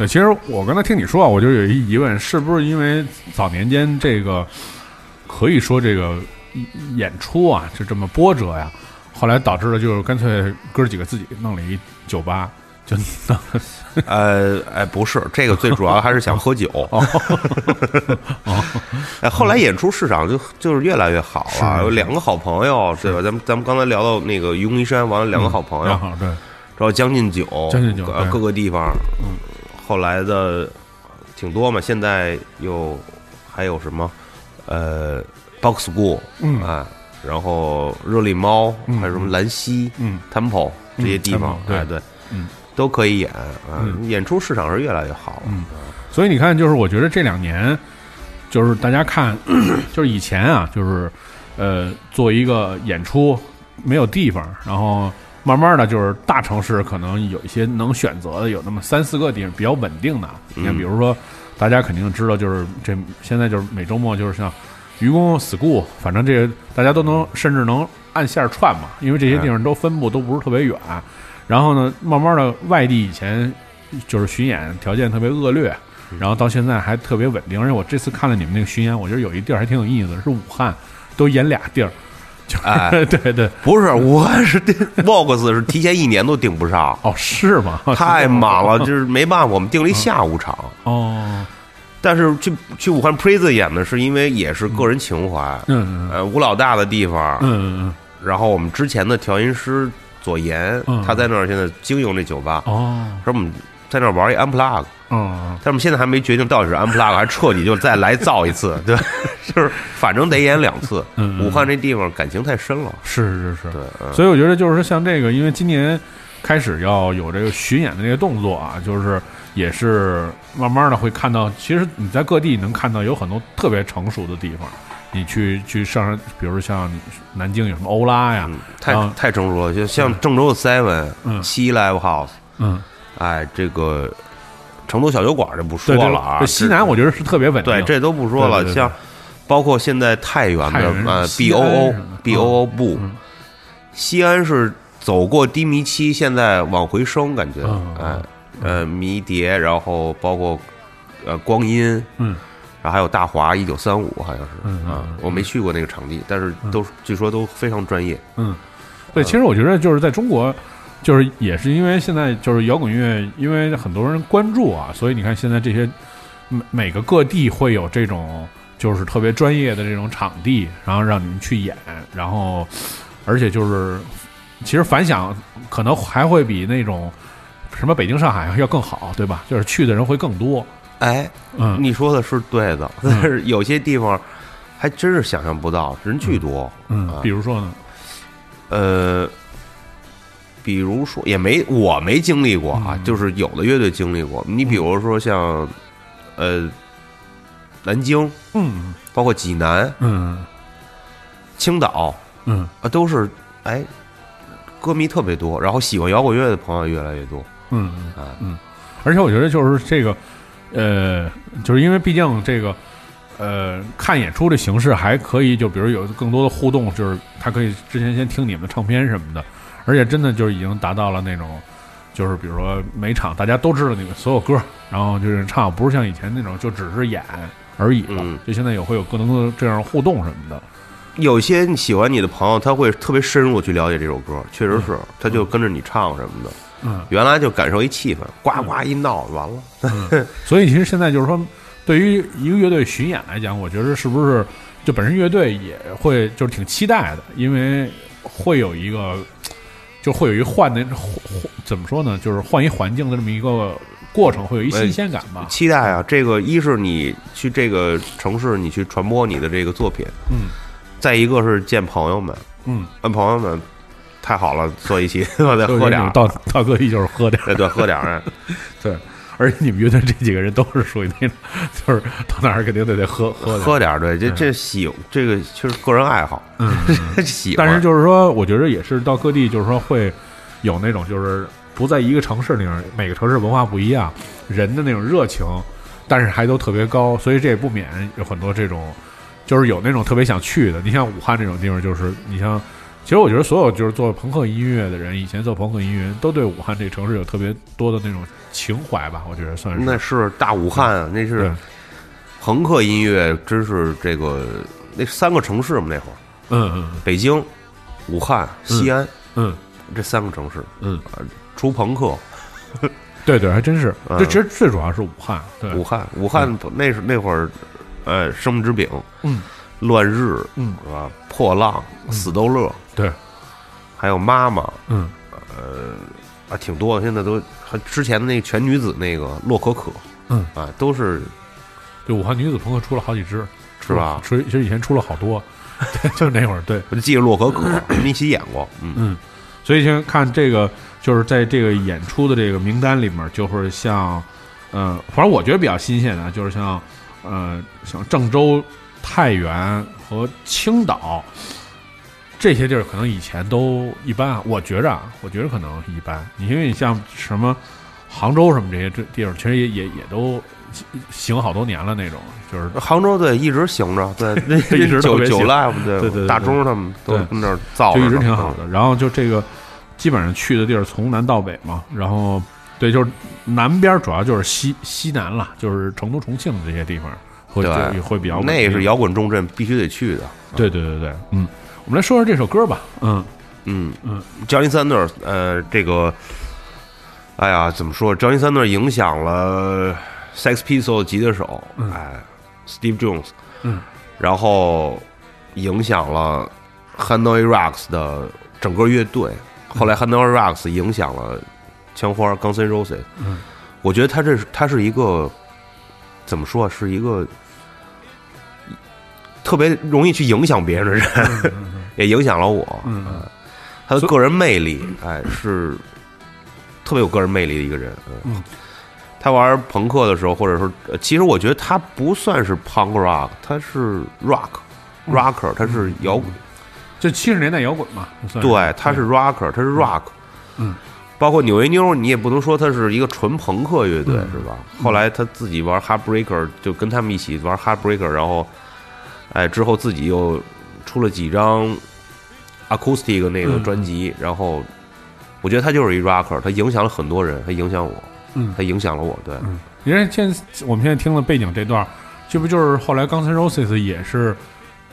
Speaker 1: 对，其实我刚才听你说啊，我就有一疑问，是不是因为早年间这个可以说这个演出啊就这么波折呀，后来导致了就是干脆哥几个自己弄了一酒吧，就弄
Speaker 7: 呃，哎，不是，这个最主要还是想喝酒。
Speaker 1: 哦
Speaker 7: 哎，后来演出市场就就是越来越好了，有两个好朋友，对吧？咱们咱们刚才聊到那个愚公移山，完了两个好朋友，
Speaker 1: 对，
Speaker 7: 然后将进酒，
Speaker 1: 将进酒
Speaker 7: 各个地方，嗯，后来的挺多嘛，现在又还有什么？呃，Box School，
Speaker 1: 嗯。
Speaker 7: 啊，然后热力猫，
Speaker 1: 嗯
Speaker 7: 还有什么兰溪，
Speaker 1: 嗯
Speaker 7: ，Temple 这些地方
Speaker 1: 对。
Speaker 7: 哎，对，
Speaker 1: 嗯，
Speaker 7: 都可以演啊
Speaker 1: 嗯，
Speaker 7: 演出市场是越来越好了，
Speaker 1: 嗯。所以你看，就是我觉得这两年，就是大家看，就是以前啊，就是呃，做一个演出没有地方，然后慢慢的就是大城市可能有一些能选择的，有那么三四个地方比较稳定的。你看，比如说大家肯定知道，就是这现在就是每周末就是像愚公 school，反正这个大家都能甚至能按线儿串嘛，因为这些地方都分布都不是特别远。然后呢，慢慢的外地以前就是巡演条件特别恶劣。然后到现在还特别稳定，而且我这次看了你们那个巡演，我觉得有一地儿还挺有意思的，是武汉，都演俩地儿，就是、
Speaker 7: 哎
Speaker 1: 对对，
Speaker 7: 不是，我是订 Vox 是提前一年都订不上，
Speaker 1: 哦是吗？
Speaker 7: 太忙了，就是没办法，我们订了一下午场。
Speaker 1: 哦，
Speaker 7: 但是去去武汉 Prison 演的是因为也是个人情怀，
Speaker 1: 嗯嗯
Speaker 7: 呃，吴老大的地方，
Speaker 1: 嗯嗯
Speaker 7: 然后我们之前的调音师左岩
Speaker 1: 嗯，
Speaker 7: 他在那儿现在经营这酒吧，
Speaker 1: 哦
Speaker 7: 说我们在那儿玩一 Unplug，
Speaker 1: 哦。
Speaker 7: 但是我们现在还没决定到底是 Unplug 还是彻底就再来造一次，对，就是反正得演两次。
Speaker 1: 嗯嗯。
Speaker 7: 武汉这地方感情太深了，
Speaker 1: 是是是，
Speaker 7: 对，嗯。
Speaker 1: 所以我觉得就是说像这个，因为今年开始要有这个巡演的这个动作啊，就是也是慢慢的会看到，其实你在各地能看到有很多特别成熟的地方。你去去上，比如像南京有什么欧拉呀，
Speaker 7: 嗯太
Speaker 1: 啊
Speaker 7: 太成熟了，就像郑州的 Seven，
Speaker 1: 嗯。
Speaker 7: 七 Live House，
Speaker 1: 嗯，
Speaker 7: 哎，这个成都小酒馆就不说了啊，
Speaker 1: 对，西南我觉得是特别稳定，
Speaker 7: 对，这都不说了，像包括现在太原的呃 B O
Speaker 1: 安
Speaker 7: O B O O 不
Speaker 1: 嗯，
Speaker 7: 西安是走过低迷期，现在往回升，感觉
Speaker 1: 嗯。
Speaker 7: 哎呃迷迭，然后包括呃光阴，
Speaker 1: 嗯。
Speaker 7: 然后还有大华一九三五好像是
Speaker 1: 嗯嗯，
Speaker 7: 我没去过那个场地，但是都据说都非常专业，
Speaker 1: 嗯，对，其实我觉得就是在中国，就是也是因为现在就是摇滚乐，因为很多人关注啊，所以你看现在这些每每个各地会有这种就是特别专业的这种场地，然后让你们去演，然后而且就是其实反响可能还会比那种什么北京、上海要更好，对吧？就是去的人会更多。
Speaker 7: 哎，
Speaker 1: 嗯
Speaker 7: 你说的是对的，但是有些地方还真是想象不到，人巨多。
Speaker 1: 嗯
Speaker 7: 啊，
Speaker 1: 比如说呢，
Speaker 7: 呃，比如说也没我没经历过啊，
Speaker 1: 嗯
Speaker 7: 就是有的乐队经历过。你比如说像呃南京，
Speaker 1: 嗯
Speaker 7: 包括济南、
Speaker 1: 嗯
Speaker 7: 青岛
Speaker 1: 嗯
Speaker 7: 啊，都是哎歌迷特别多，然后喜欢摇滚乐的朋友越来越多。
Speaker 1: 嗯
Speaker 7: 啊
Speaker 1: 嗯，而且我觉得就是这个，呃，就是因为毕竟这个。呃，看演出的形式还可以，就比如有更多的互动，就是他可以之前先听你们的唱片什么的，而且真的就是已经达到了那种，就是比如说每场大家都知道你们所有歌，然后就是唱，不是像以前那种就只是演而已了，
Speaker 7: 嗯
Speaker 1: 就现在也会有更多的这样互动什么的。
Speaker 7: 有些喜欢你的朋友，他会特别深入去了解这首歌，确实是，他就跟着你唱什么的。
Speaker 1: 嗯，
Speaker 7: 原来就感受一气氛，呱呱一闹完了。
Speaker 1: 所以其实现在就是说，对于一个乐队巡演来讲，我觉得是不是就本身乐队也会就是挺期待的，因为会有一个就会有一换的怎么说呢，就是换一环境的这么一个过程，会有一新鲜感吧。
Speaker 7: 期待啊！这个一是你去这个城市，你去传播你的这个作品，
Speaker 1: 嗯
Speaker 7: 再一个是见朋友们，
Speaker 1: 嗯，
Speaker 7: 跟朋友们太好了，坐一起，我再喝点儿，
Speaker 1: 到到各地就是喝点儿，
Speaker 7: 对对，喝点儿。
Speaker 1: 对。而且你们乐队这几个人都是属于那种，就是到哪儿肯定得得喝喝
Speaker 7: 喝点儿，对，这这喜这个就是个人爱好，
Speaker 1: 嗯，
Speaker 7: 喜欢。
Speaker 1: 但是就是说，我觉得也是到各地，就是说会有那种就是不在一个城市里面，每个城市文化不一样，人的那种热情，但是还都特别高，所以这也不免有很多这种，就是有那种特别想去的。你像武汉这种地方，就是你像，其实我觉得所有就是做朋克音乐的人，以前做朋克音乐人都对武汉这个城市有特别多的那种情怀吧，我觉得算是。
Speaker 7: 那是大武汉啊，那是朋克音乐，真是这个那三个城市嘛，那会儿。
Speaker 1: 嗯嗯
Speaker 7: 北京、武汉、西安
Speaker 1: 嗯。
Speaker 7: 这三个城市，
Speaker 1: 嗯，
Speaker 7: 出朋克，
Speaker 1: 对对，还真是。
Speaker 7: 嗯。
Speaker 1: 这其实最主要是武汉，对，
Speaker 7: 武汉，武汉那是那会儿，呃，生命之饼，
Speaker 1: 嗯，
Speaker 7: 乱日，
Speaker 1: 嗯。
Speaker 7: 是吧？破浪，死逗乐，
Speaker 1: 对，
Speaker 7: 还有妈妈，
Speaker 1: 嗯。
Speaker 7: 呃啊，挺多的。现在都和之前的那个全女子那个洛可可，
Speaker 1: 嗯。
Speaker 7: 啊，都是
Speaker 1: 对，武汉女子朋克出了好几支，
Speaker 7: 是吧？
Speaker 1: 出其实以前出了好多，对，就是那会儿，对，
Speaker 7: 我就记得洛可可，我们一起演过，嗯，
Speaker 1: 嗯，所以先看这个，就是在这个演出的这个名单里面，就是像，呃，反正我觉得比较新鲜的，就是像，呃，像郑州、太原和青岛这些地儿，可能以前都一般啊。我觉着啊，我觉着可能一般。你因为你像什么杭州什么这些这地方，其实也也也都行好多年了那种，就是
Speaker 7: 杭州对一直行着，对，那
Speaker 1: 一直特
Speaker 7: 九九
Speaker 1: 别行
Speaker 7: live
Speaker 1: 对对对
Speaker 7: 大钟他们都那儿造着，
Speaker 1: 就一直挺好的。然后就这个基本上去的地儿从南到北嘛，然后对，就是南边主要就是西西南了，就是成都、重庆这些地方会会比较
Speaker 7: 那
Speaker 1: 定
Speaker 7: 是摇滚重镇必须得去的。
Speaker 1: 对对对对，嗯，我们来说说这首歌吧，嗯
Speaker 7: 嗯
Speaker 1: 嗯
Speaker 7: ，Johnny Sanders，呃，这个，哎呀，怎么说？Johnny Sanders 影响了 Sex Pistols 吉他手，
Speaker 1: 嗯
Speaker 7: 哎，Steve Jones，
Speaker 1: 嗯，
Speaker 7: 然后影响了 Hanoi Rocks 的整个乐队。后来 Hanoi Rocks 影响了枪花 Guns N' Roses。
Speaker 1: 嗯，
Speaker 7: 我觉得他这是他是一个怎么说啊？是一个特别容易去影响别人的人，也影响了我。
Speaker 1: 嗯嗯
Speaker 7: 他的个人魅力，哎，是特别有个人魅力的一个人。
Speaker 1: 嗯，
Speaker 7: 他玩朋克的时候，或者说，呃其实我觉得他不算是 punk rock，他是 rock rocker，他是摇滚。
Speaker 1: 就七十年代摇滚嘛，
Speaker 7: 对，他是 rocker，他是 rock。
Speaker 1: 嗯，
Speaker 7: 包括纽约妞，你也不能说他是一个纯朋克乐队，是吧？后来他自己玩 heartbreaker，就跟他们一起玩 heartbreaker，然后，哎，之后自己又出了几张 acoustic 那个
Speaker 1: 嗯。
Speaker 7: 专辑，然后我觉得他就是一 rocker，他影响了很多人，他影响我，
Speaker 1: 嗯。
Speaker 7: 他影响了我，对，
Speaker 1: 因为现在我们现在听的背景这段，这不就是后来 Guns N' Roses 也是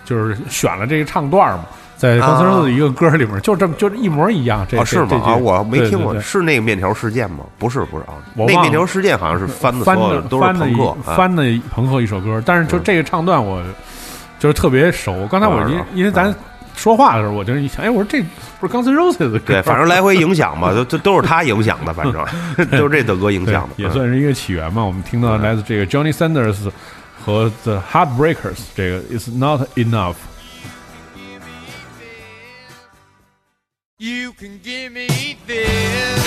Speaker 1: 就是选了这个唱段嘛，在 Guns N' Roses 的一个歌里面，就这么就是一模一样。这
Speaker 7: 啊，是吗？啊，我没听过，是那个面条事件吗？不是，不是啊，
Speaker 1: 我
Speaker 7: 那面条事件好像是翻的
Speaker 1: 翻的
Speaker 7: 都是朋克，啊。
Speaker 1: 翻的朋克一首歌，但是就
Speaker 7: 嗯。
Speaker 1: 这个唱段我就是特别熟。刚才我因
Speaker 7: 嗯
Speaker 1: 因为咱说话的时候，我就是一想，哎，我说这不是 Guns N' Roses 的歌，
Speaker 7: 对，反正来回影响嘛，都都都是他影响的，反正 都是这德哥影响的，嗯
Speaker 1: 也算是一个起源嘛。我们听到来自这个 Johnny Sanders 和 The Heartbreakers 这个 It's Not Enough。
Speaker 4: You can give me this.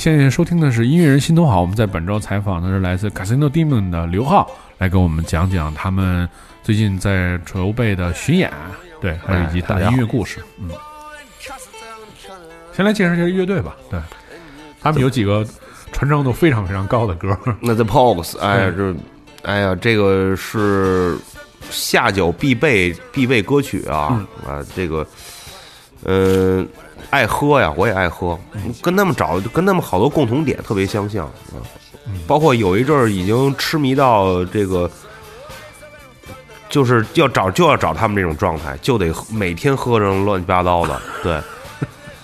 Speaker 1: 现在收听的是音乐人心头好，我们在本周采访的是来自 Casino Demon 的刘浩，来给我们讲讲他们最近在筹备的巡演，对，还有以及大音乐故事。嗯，先来介绍一下乐队吧。对，他们有几个传唱度非常非常高的歌。
Speaker 7: 那 The Pogues，哎呀，这，哎呀，这个是下酒必备必备歌曲啊、啊，这个，呃，爱喝呀，我也爱喝，跟他们找跟他们好多共同点特别相像，啊，包括有一阵儿已经痴迷到这个，就是要找就要找他们这种状态，就得每天喝成乱七八糟的，对，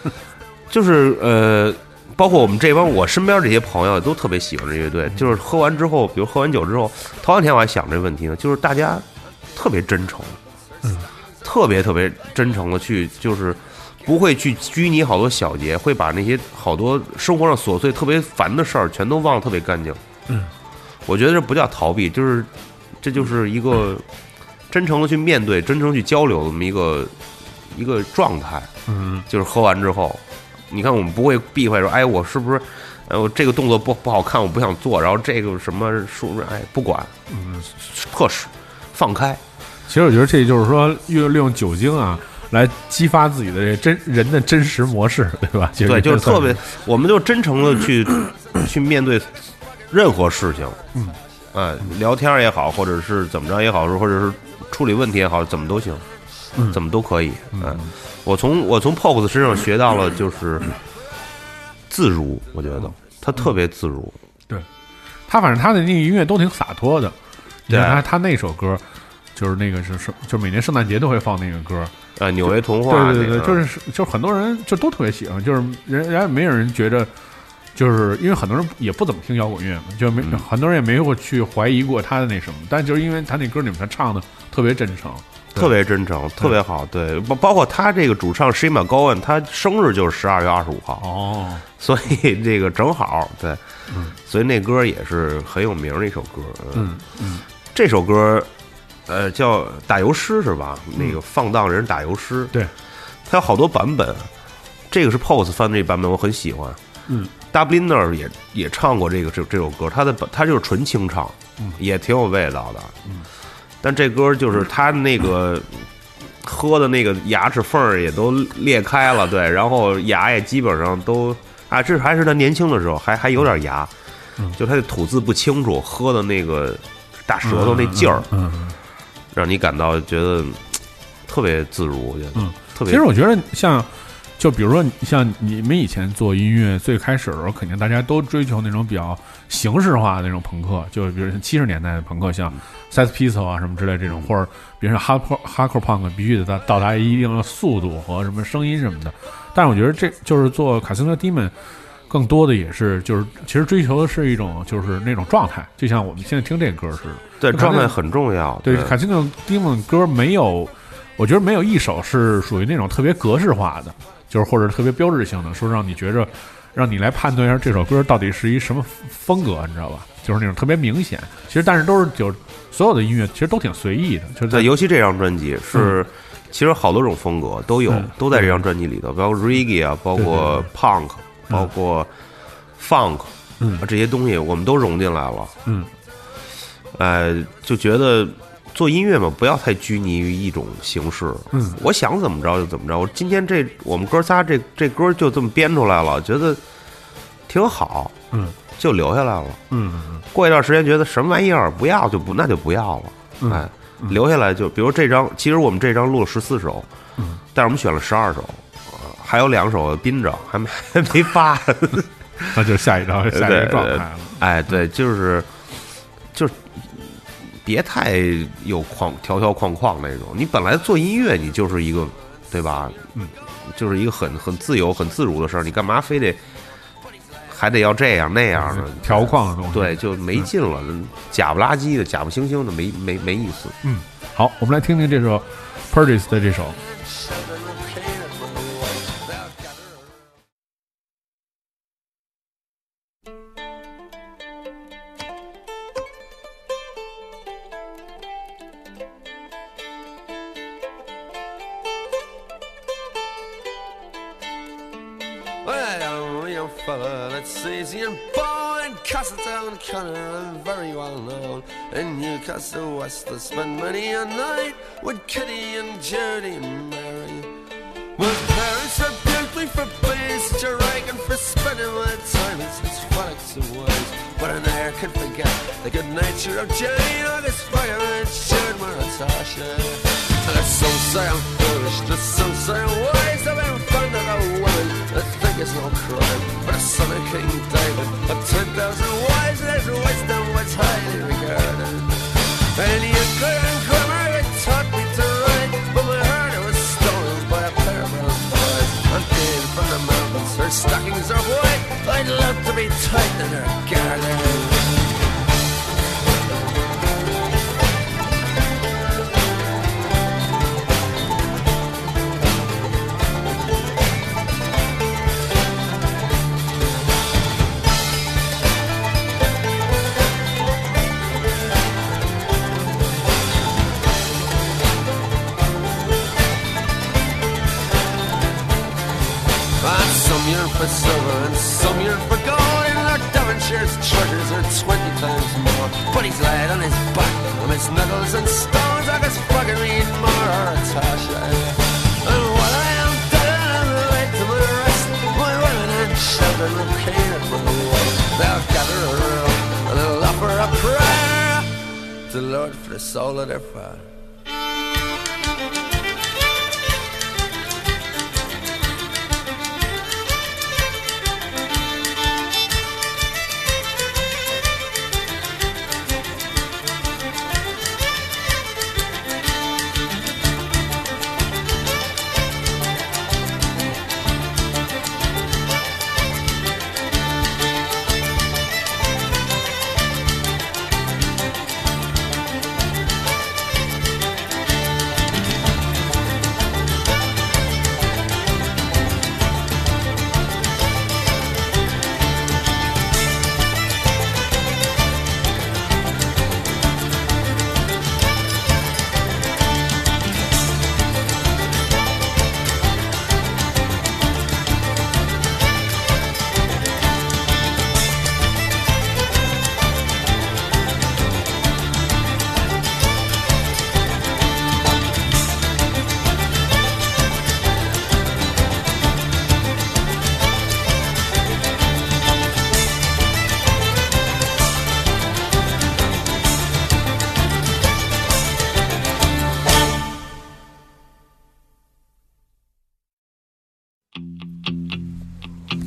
Speaker 7: 就是呃，包括我们这帮我身边这些朋友都特别喜欢这乐队，就是喝完之后，比如喝完酒之后，头两天我还想这问题呢，就是大家特别真诚，
Speaker 1: 嗯，
Speaker 7: 特别特别真诚的去，就是不会去拘泥好多小节，会把那些好多生活上琐碎、特别烦的事儿全都忘得特别干净。
Speaker 1: 嗯，
Speaker 7: 我觉得这不叫逃避，就是这就是一个真诚的去面对、真诚去交流的这么一个一个状态。
Speaker 1: 嗯。
Speaker 7: 就是喝完之后，你看我们不会避讳说，哎，我是不是，呃，我这个动作不不好看，我不想做，然后这个什么说，哎，不管，
Speaker 1: 嗯，
Speaker 7: 特使放开，
Speaker 1: 其实我觉得这就是说，用利用酒精啊，来激发自己的这真人的真实模式，对吧？其实
Speaker 7: 对，就是特别，我们就真诚的去 去面对任何事情，
Speaker 1: 嗯，
Speaker 7: 哎，聊天也好，或者是怎么着也好，或者是处理问题也好，怎么都行，
Speaker 1: 嗯。
Speaker 7: 怎么都可以，嗯，我从我从 Pop 身上学到了就是自如，我觉得。他特别自如，对。
Speaker 1: 他反正他的那个音乐都挺洒脱的。你看
Speaker 7: 对。
Speaker 1: 他他那首歌，就是那个是是，就每年圣诞节都会放那个歌。
Speaker 7: 呃，纽约童话，
Speaker 1: 对对对，就是就是很多人就都特别喜欢，就是人人家没有人觉得，就是因为很多人也不怎么听摇滚乐嘛，就没、
Speaker 7: 嗯
Speaker 1: 很多人也没有去怀疑过他的那什么，但就是因为他那歌里面他唱的特别真诚，
Speaker 7: 特别真诚，特别好。对，包包括他这个主唱 Shima Gowan，他生日就是十二月二十五号，
Speaker 1: 哦，
Speaker 7: 所以这个正好对，
Speaker 1: 嗯
Speaker 7: 所以那歌也是很有名的一首歌。
Speaker 1: 嗯嗯
Speaker 7: 这首歌，呃，叫《打油诗》是吧？那个放荡人打油诗，
Speaker 1: 对，
Speaker 7: 它有好多版本。这个是 Pose 翻的这版本，我很喜欢。
Speaker 1: 嗯
Speaker 7: d u b l i n e r 也也唱过这个这这首歌，他的他就是纯清唱，
Speaker 1: 嗯
Speaker 7: 也挺有味道的。
Speaker 1: 嗯，
Speaker 7: 但这歌就是他那个喝的那个牙齿缝儿也都裂开了，对，然后牙也基本上都啊，这还是他年轻的时候，还还有点牙，
Speaker 1: 嗯
Speaker 7: 就他的吐字不清楚，喝的那个大舌头那劲儿，
Speaker 1: 嗯。嗯
Speaker 7: 让你感到觉得特别自如，我觉得，
Speaker 1: 嗯，
Speaker 7: 特别。
Speaker 1: 其实我觉得像，就比如说像你们以前做音乐最开始的时候，肯定大家都追求那种比较形式化的那种朋克，就比如像七十年代的朋克，像 Sex Pistol 啊什么之类这种，或者比如说 Hardcore Hardcore Punk 必须得到到达一定的速度和什么声音什么的。但是我觉得这就是做卡斯特 Demon。更多的也是，就是其实追求的是一种，就是那种状态，就像我们现在听这歌似的。
Speaker 7: 对状态很重要，
Speaker 1: 对，
Speaker 7: 对
Speaker 1: 卡西诺蒂姆歌没有，我觉得没有一首是属于那种特别格式化的，就是或者特别标志性的，说让你觉着，让你来判断一下这首歌到底是一什么风格，你知道吧？就是那种特别明显。其实，但是都是就是所有的音乐其实都挺随意的，就是在，
Speaker 7: 尤其这张专辑是，其实好多种风格都有
Speaker 1: 嗯，
Speaker 7: 都在这张专辑里头，包括 reggae 啊，包括 punk，包括 funk，
Speaker 1: 嗯
Speaker 7: 啊这些东西我们都融进来了。
Speaker 1: 嗯，
Speaker 7: 呃，就觉得做音乐嘛，不要太拘泥于一种形式。
Speaker 1: 嗯，
Speaker 7: 我想怎么着就怎么着。我今天这我们哥仨这这歌就这么编出来了，觉得挺好，
Speaker 1: 嗯
Speaker 7: 就留下来了。
Speaker 1: 嗯嗯
Speaker 7: 过一段时间觉得什么玩意儿不要就不那就不要了，
Speaker 1: 嗯
Speaker 7: 哎，留下来就比如这张，其实我们这张录了十四首，
Speaker 1: 嗯，
Speaker 7: 但是我们选了十二首，呃还有两首憋着还没还没发，
Speaker 1: 那就是下一张下一个状态了。
Speaker 7: 哎，对，就是就是别太有框条条框框那种，你本来做音乐你就是一个对吧？
Speaker 1: 嗯，
Speaker 7: 就是一个很很自由很自如的事儿，你干嘛非得还得要这样那样的？
Speaker 1: 条框的东西。
Speaker 7: 对，就没劲了，假不拉几的，假不惺惺的，没没没意思。
Speaker 1: 嗯好，我们来听听这首 Purtis 的这首。
Speaker 8: so I still spend many a night with Kitty and Judy and Mary. With parents are beautifully for please, to Reagan for spending my time in such frolics and ways. But I never could forget the good nature of Jane, August fire and Sharon Marantasha. And there's some say I'm foolish, there's some say I'm wise, I've been found that a woman I think it's no crime. But a son of King David, But 10,000 wise there's wisdom which highly regarded stockings are white. I'd love to be tight in her garden. For silver and some yearn for gold. And Lord Devonshire's treasures are twenty times more. But he's laid on his back, and his knuckles and stones like his fucking read more or a. And while I am dead and laid to my rest, my women and children will clean up my way. They'll gather around and they'll offer a prayer to the Lord for the soul of their father.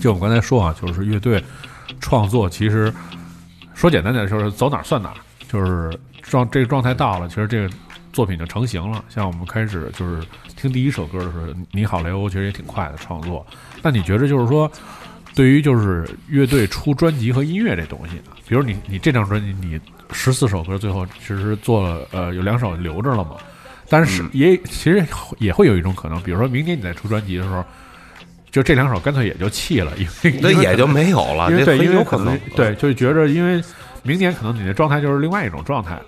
Speaker 1: 就我刚才说啊，就是乐队创作，其实说简单点就是走哪儿算哪儿，就是状这个状态到了，其实这个作品就成型了。像我们开始就是听第一首歌的时候，《你好，雷欧》其实也挺快的创作。那你觉得就是说，对于就是乐队出专辑和音乐这东西呢，比如你你这张专辑你十四首歌，最后其实做了呃有两首留着了嘛？但是也其实也会有一种可能，比如说明年你再出专辑的时候。就这两首干脆也就弃了，因为
Speaker 7: 那也就没有了，
Speaker 1: 因为对，因为
Speaker 7: 有可能
Speaker 1: 对，就觉着因为明年可能你的状态就是另外一种状态了。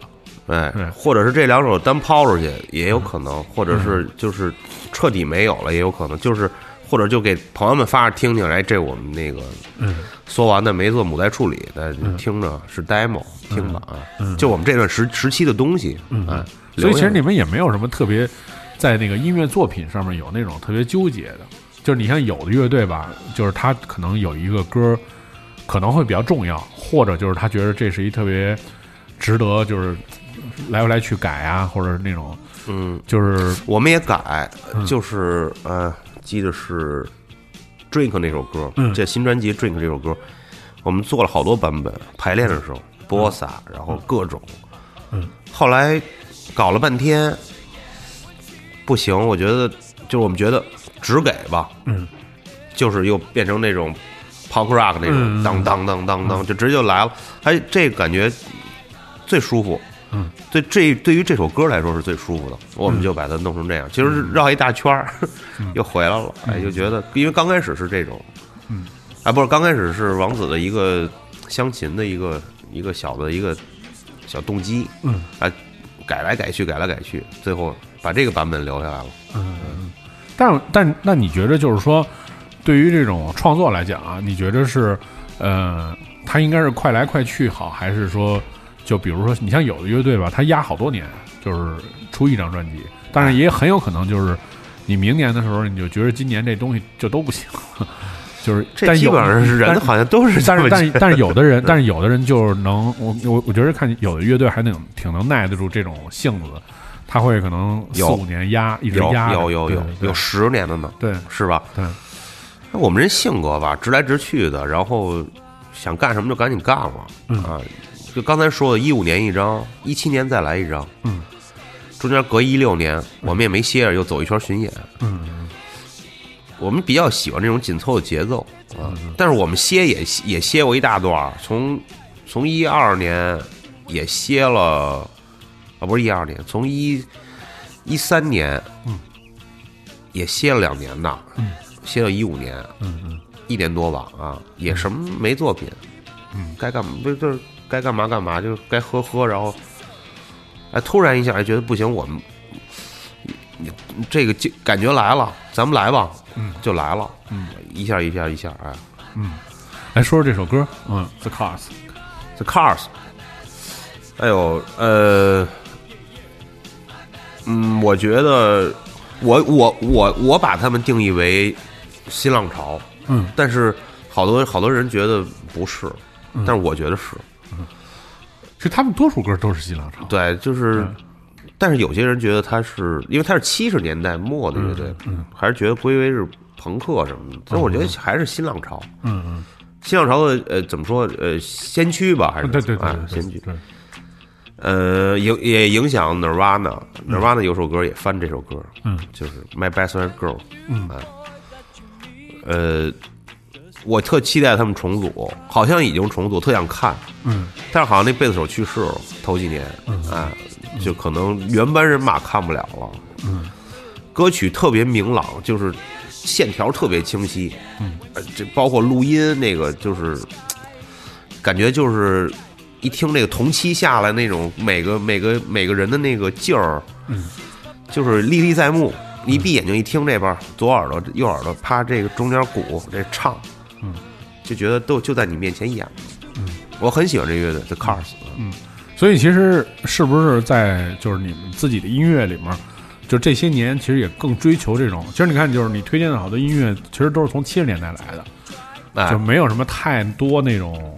Speaker 7: 哎
Speaker 1: 对，
Speaker 7: 或者是这两首单抛出去也有可能，或者是就是彻底没有了也有可能，就是或者就给朋友们发着听听，哎，这我们那个
Speaker 1: 嗯。
Speaker 7: 说完的没做母带处理，的听着是 demo，听吧啊，
Speaker 1: 嗯。
Speaker 7: 就我们这段时时期的东西，啊，
Speaker 1: 所以其实你们也没有什么特别在那个音乐作品上面有那种特别纠结的，就是你像有的乐队吧，就是他可能有一个歌可能会比较重要，或者就是他觉得这是一特别值得就是来回来去改啊，或者那种
Speaker 7: 嗯，
Speaker 1: 就是
Speaker 7: 我们也改
Speaker 1: 嗯，
Speaker 7: 就是呃，记得是 Drink 那首歌，
Speaker 1: 嗯。
Speaker 7: 这新专辑 Drink 这首歌，我们做了好多版本，排练的时候波萨，然后各种，
Speaker 1: 嗯，
Speaker 7: 后来搞了半天，不行，我觉得就是我们觉得只给吧，
Speaker 1: 嗯，
Speaker 7: 就是又变成那种 punk rock 那种
Speaker 1: 嗯
Speaker 7: 当当当当当，就直接就来了，哎，这个感觉最舒服。
Speaker 1: 嗯，
Speaker 7: 对，这对于这首歌来说是最舒服的，我们就把它弄成这样，其实绕一大圈儿，又回来了，哎，就觉得，因为刚开始是这种，
Speaker 1: 嗯，
Speaker 7: 啊，不是，刚开始是王子的一个乡琴的一个一个小的一个小动机，
Speaker 1: 嗯，
Speaker 7: 啊，改来改去，改来改去，最后把这个版本留下来了。
Speaker 1: 但但那你觉得就是说，对于这种创作来讲啊，你觉得是呃，它应该是快来快去好，还是说就比如说你像有的乐队吧，它压好多年，就是出一张专辑，但是也很有可能就是你明年的时候你就觉得今年这东西就都不行，就是
Speaker 7: 这
Speaker 1: 但有
Speaker 7: 基本上是人
Speaker 1: 但
Speaker 7: 好像都是这
Speaker 1: 但是但但是有的人，但是有的人就是能，我我我觉得看有的乐队还能挺能耐得住这种性子，他会可能四
Speaker 7: 有。
Speaker 1: 五年压，一直
Speaker 7: 有
Speaker 1: 压，
Speaker 7: 有有有有十年的呢，
Speaker 1: 对。
Speaker 7: 是吧？
Speaker 1: 对，
Speaker 7: 我们这性格吧，直来直去的，然后想干什么就赶紧干了、啊。就刚才说的，一五年一张，一七年再来一张，
Speaker 1: 嗯，
Speaker 7: 中间隔一六年，我们也没歇着，又走一圈巡演，
Speaker 1: 嗯，
Speaker 7: 我们比较喜欢这种紧凑的节奏啊。但是我们歇也也歇过一大段儿，从从一二年也歇了，啊，不是一二年，从一一三年，
Speaker 1: 嗯，
Speaker 7: 也歇了两年呢，
Speaker 1: 嗯，
Speaker 7: 歇到一五年，
Speaker 1: 嗯嗯。
Speaker 7: 一年多吧，啊，也什么没作品，
Speaker 1: 嗯，
Speaker 7: 该干嘛不就是该干嘛干嘛，就该喝喝，然后，哎，突然一下哎觉得不行，我们，这个就感觉来了，咱们来吧，
Speaker 1: 嗯，
Speaker 7: 就来了，
Speaker 1: 嗯，
Speaker 7: 一下一下一下，哎
Speaker 1: 嗯，来说说这首歌，嗯，The
Speaker 7: Cars，，The Cars，哎呦，呃，嗯，我觉得我我我我把他们定义为新浪潮，
Speaker 1: 嗯。
Speaker 7: 但是好多好多人觉得不是，但是我觉得是。
Speaker 1: 其实他们多数歌都是新浪潮，
Speaker 7: 对，就是，
Speaker 1: 嗯。
Speaker 7: 但是有些人觉得他是因为他是七十年代末的乐队，
Speaker 1: 嗯
Speaker 7: 还是觉得归为是朋克什么的。所以我觉得还是新浪潮，
Speaker 1: 嗯嗯，
Speaker 7: 新浪潮的呃怎么说呃先驱吧，还是
Speaker 1: 对对对
Speaker 7: 哎
Speaker 1: 对，
Speaker 7: 先驱。
Speaker 1: 对，
Speaker 7: 呃，影也影响 Nirvana，Nirvana 有首歌也翻这首歌，
Speaker 1: 嗯。
Speaker 7: 就是 My Best Friend Girl，
Speaker 1: 嗯。
Speaker 7: 哎，呃，我特期待他们重组，好像已经重组，特想看，
Speaker 1: 嗯。
Speaker 7: 但是好像那贝斯手去世了，头几年，啊，就可能原班人马看不了了。
Speaker 1: 嗯，
Speaker 7: 歌曲特别明朗，就是线条特别清晰，
Speaker 1: 嗯。
Speaker 7: 呃，这包括录音那个，就是感觉就是一听这个同期下来那种每个每个每个人的那个劲儿，
Speaker 1: 嗯，
Speaker 7: 就是历历在目。你一闭眼睛一听这边，左耳朵右耳朵，啪，这个中间鼓这唱，
Speaker 1: 嗯，
Speaker 7: 就觉得都就在你面前演。嗯，我很喜欢这乐队 The Cars。
Speaker 1: 嗯，所以其实是不是在就是你们自己的音乐里面，就这些年其实也更追求这种，其实你看就是你推荐的好多音乐，其实都是从七十年代来的，
Speaker 7: 哎
Speaker 1: 就没有什么太多那种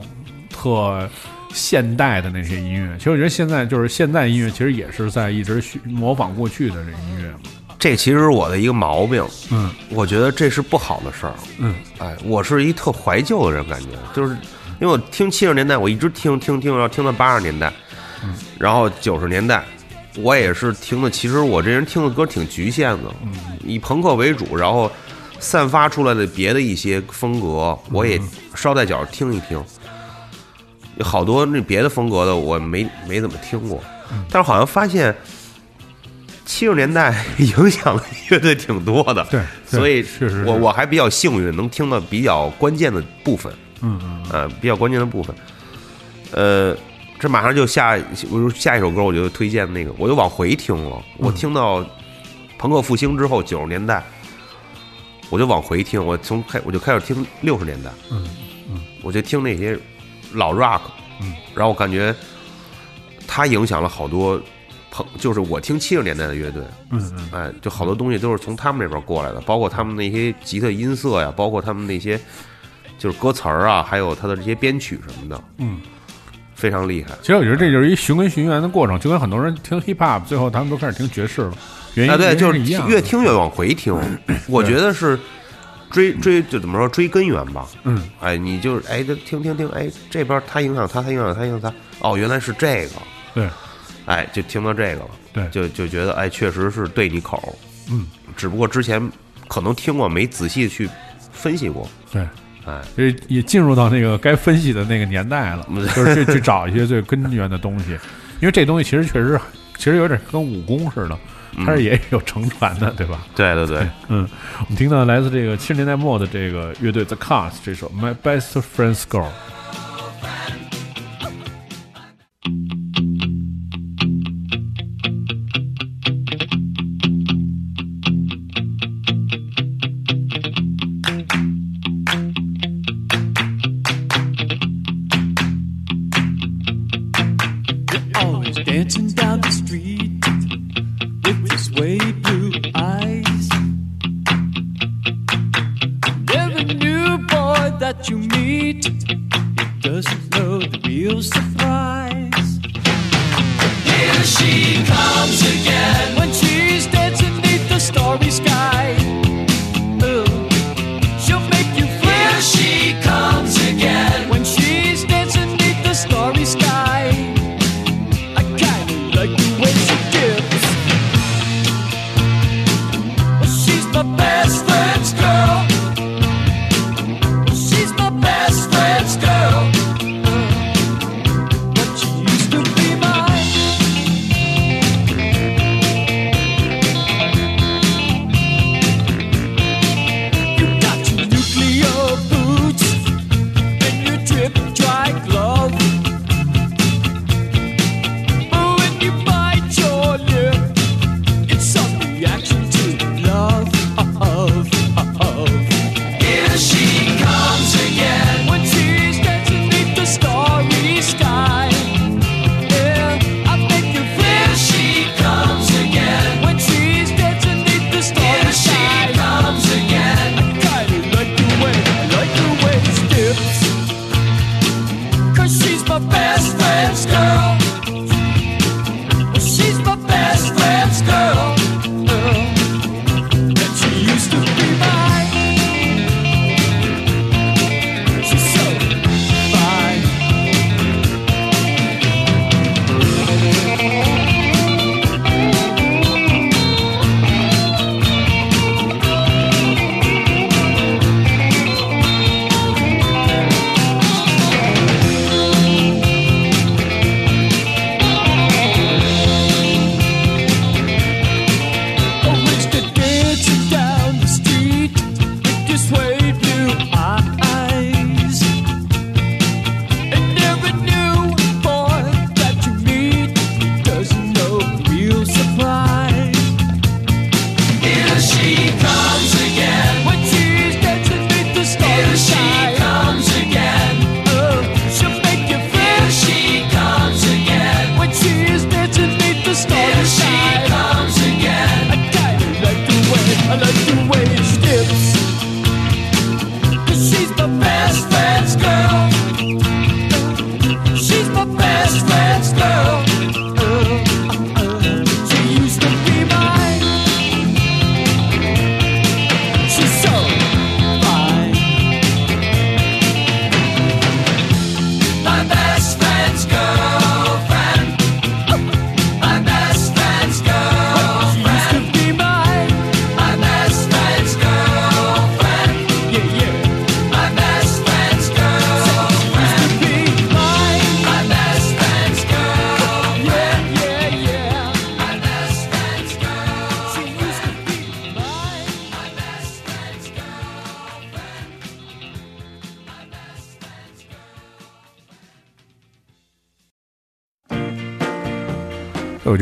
Speaker 1: 特现代的那些音乐。其实我觉得现在就是现在音乐，其实也是在一直去模仿过去的这音乐嘛。
Speaker 7: 这其实是我的一个毛病，
Speaker 1: 嗯
Speaker 7: 我觉得这是不好的事儿。
Speaker 1: 嗯
Speaker 7: 哎，我是一特怀旧的人，感觉就是因为我听七十年代，我一直听听听，然后听到八十年代，
Speaker 1: 嗯
Speaker 7: 然后九十年代，我也是听的。其实我这人听的歌挺局限的，
Speaker 1: 嗯
Speaker 7: 以朋克为主，然后散发出来的别的一些风格，我也捎带脚听一听。有好多那别的风格的我没没怎么听过，但是好像发现七十年代 影响的乐队挺多的，
Speaker 1: 对对
Speaker 7: 所以我我还比较幸运，能听到比较关键的部分，
Speaker 1: 嗯嗯。
Speaker 7: 呃，比较关键的部分。呃，这马上就下，我就下一首歌，我就推荐那个，我就往回听了。我
Speaker 1: 嗯
Speaker 7: 听到朋克复兴之后，九十年代，我就往回听，我从开我就开始听六十年代，
Speaker 1: 嗯嗯，
Speaker 7: 我就听那些老 rock，
Speaker 1: 嗯，
Speaker 7: 然后我感觉它影响了好多朋，就是我听七十年代的乐队，
Speaker 1: 嗯嗯
Speaker 7: 哎，就好多东西都是从他们那边过来的，包括他们那些吉他音色呀，包括他们那些就是歌词儿啊，还有他的这些编曲什么的，
Speaker 1: 嗯。
Speaker 7: 非常厉害。
Speaker 1: 其实我觉得这就是一寻根寻源的过程，就跟很多人听 hip hop，最后他们都开始听爵士了。原因
Speaker 7: 啊，对，就是
Speaker 1: 一样，
Speaker 7: 越听越往回听，我觉得是追追就怎么说追根源吧。
Speaker 1: 嗯。
Speaker 7: 哎，你就是哎，听听听，哎，这边他影响他，他影响他，影响他，哦，原来是这个，
Speaker 1: 对。
Speaker 7: 哎，就听到这个了，
Speaker 1: 对。
Speaker 7: 就就觉得哎，确实是对你口，
Speaker 1: 嗯，
Speaker 7: 只不过之前可能听过，没仔细去分析过，
Speaker 1: 对，
Speaker 7: 哎，
Speaker 1: 也也进入到那个该分析的那个年代了，就是去去找一些最根源的东西，因为这东西其实确实其实有点跟武功似的，它是也有乘船的，对吧？
Speaker 7: 对对对，
Speaker 1: 嗯，我们听到来自这个七十年代末的这个乐队 The Cars 这首《My Best Friend's Girl》。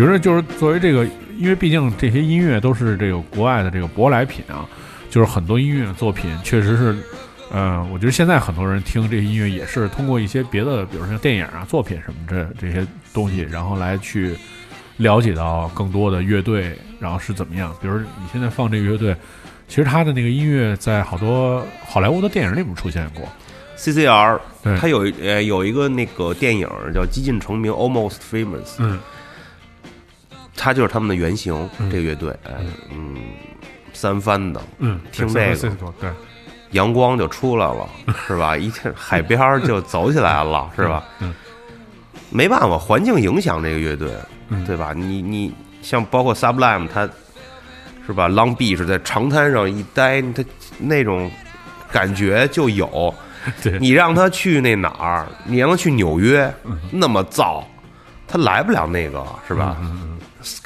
Speaker 1: 觉得就是作为这个，因为毕竟这些音乐都是这个国外的这个舶来品啊，就是很多音乐作品确实是，呃，我觉得现在很多人听这些音乐也是通过一些别的，比如说电影啊、作品什么这这些东西，然后来去了解到更多的乐队，然后是怎么样。比如你现在放这个乐队，其实他的那个音乐在好多好莱坞的电影里面出现过。
Speaker 7: CCR，
Speaker 1: 对
Speaker 7: 它有呃有一个那个电影叫《几近成名》（Almost Famous），
Speaker 1: 嗯
Speaker 7: 它就是他们的原型，这个乐队，哎，嗯，三番的，
Speaker 1: 嗯，
Speaker 7: 听这个。
Speaker 1: 对，
Speaker 7: 阳光就出来了，是吧？一天海边儿就走起来了，是吧？
Speaker 1: 嗯，
Speaker 7: 没办法，环境影响这个乐队，
Speaker 1: 嗯。
Speaker 7: 对吧？你你像包括 Sublime，他是吧？Long Beach 在长滩上一待，他那种感觉就有。
Speaker 1: 对。
Speaker 7: 你让他去那哪儿，你让他去纽约，那么燥，他来不了那个，是吧、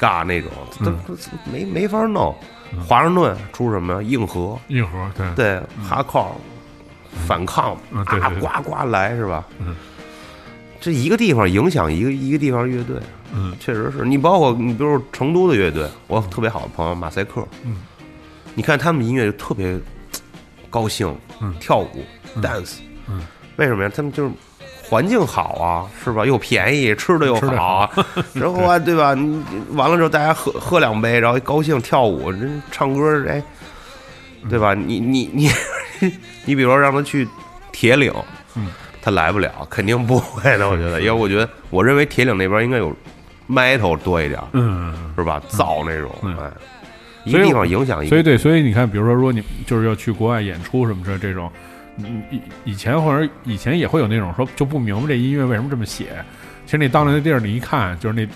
Speaker 7: a 那种，他他没没法弄。华盛顿出什么呀？硬核，
Speaker 1: 硬核，对，
Speaker 7: 对，哈靠，反抗，啊，呱呱来是吧？
Speaker 1: 嗯，
Speaker 7: 这一个地方影响一个一个地方乐队，
Speaker 1: 嗯。
Speaker 7: 确实是。你包括你比如说成都的乐队，我特别好的朋友马赛克，
Speaker 1: 嗯，
Speaker 7: 你看他们音乐就特别高兴，
Speaker 1: 嗯。
Speaker 7: 跳舞，dance，
Speaker 1: 嗯，
Speaker 7: 为什么呀？他们就是。环境好啊，是吧？又便宜，吃的又好啊，然后啊，对吧？你完了之后，大家喝喝两杯，然后高兴跳舞，这唱歌，哎，对吧？你你你 你比如说让他去铁岭，
Speaker 1: 嗯，
Speaker 7: 他来不了，肯定不会的。我觉得，因为我觉得，我认为铁岭那边应该有 metal 多一点，
Speaker 1: 嗯，
Speaker 7: 是吧？燥那种，
Speaker 1: 嗯
Speaker 7: 哎，一个地方影响一个，
Speaker 1: 所以对，所以你看，比如说，如果你就是要去国外演出什么这这种，嗯以以前或者以前也会有那种说就不明白这音乐为什么这么写。其实你到那地儿，你一看就是那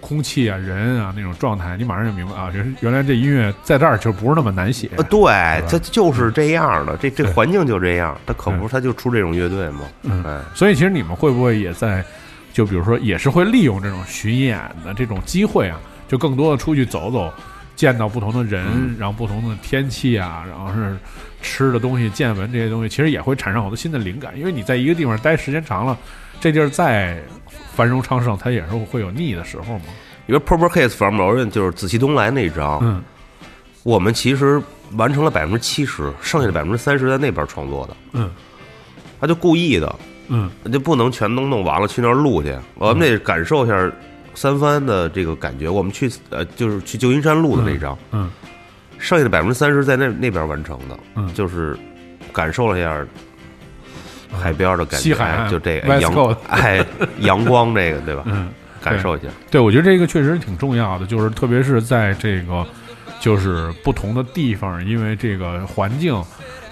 Speaker 1: 空气啊、人啊那种状态，你马上就明白啊，原原来这音乐在这儿就不是那么难写。
Speaker 7: 呃，对，它就是这样的，这这环境就这样，它可不是，它就出这种乐队嘛，
Speaker 1: 嗯
Speaker 7: 哎，
Speaker 1: 所以其实你们会不会也在，就比如说也是会利用这种巡演的这种机会啊，就更多的出去走走，见到不同的人，
Speaker 7: 嗯。
Speaker 1: 然后不同的天气啊，然后是吃的东西、见闻这些东西，其实也会产生好多新的灵感。因为你在一个地方待时间长了，这地儿再繁荣昌盛，它也是会有腻的时候嘛。
Speaker 7: 因为 Purple Haze from Orient 就是紫气东来那一张，
Speaker 1: 嗯。
Speaker 7: 我们其实完成了百分之七十，剩下的百分之三十在那边创作的，
Speaker 1: 嗯。
Speaker 7: 他就故意的，
Speaker 1: 嗯。
Speaker 7: 就不能全都弄完了去那儿录去，我们得感受一下三番的这个感觉。我们去呃，就是去旧金山录的那张，
Speaker 1: 嗯
Speaker 7: 剩下的百分之三十在那那边完成的，
Speaker 1: 嗯
Speaker 7: 就是感受了一下海边的感觉，
Speaker 1: 西海
Speaker 7: 就这个阳哎阳光这个对吧？
Speaker 1: 嗯，
Speaker 7: 感受一下，
Speaker 1: 对，我觉得这个确实挺重要的，就是特别是在这个就是不同的地方，因为这个环境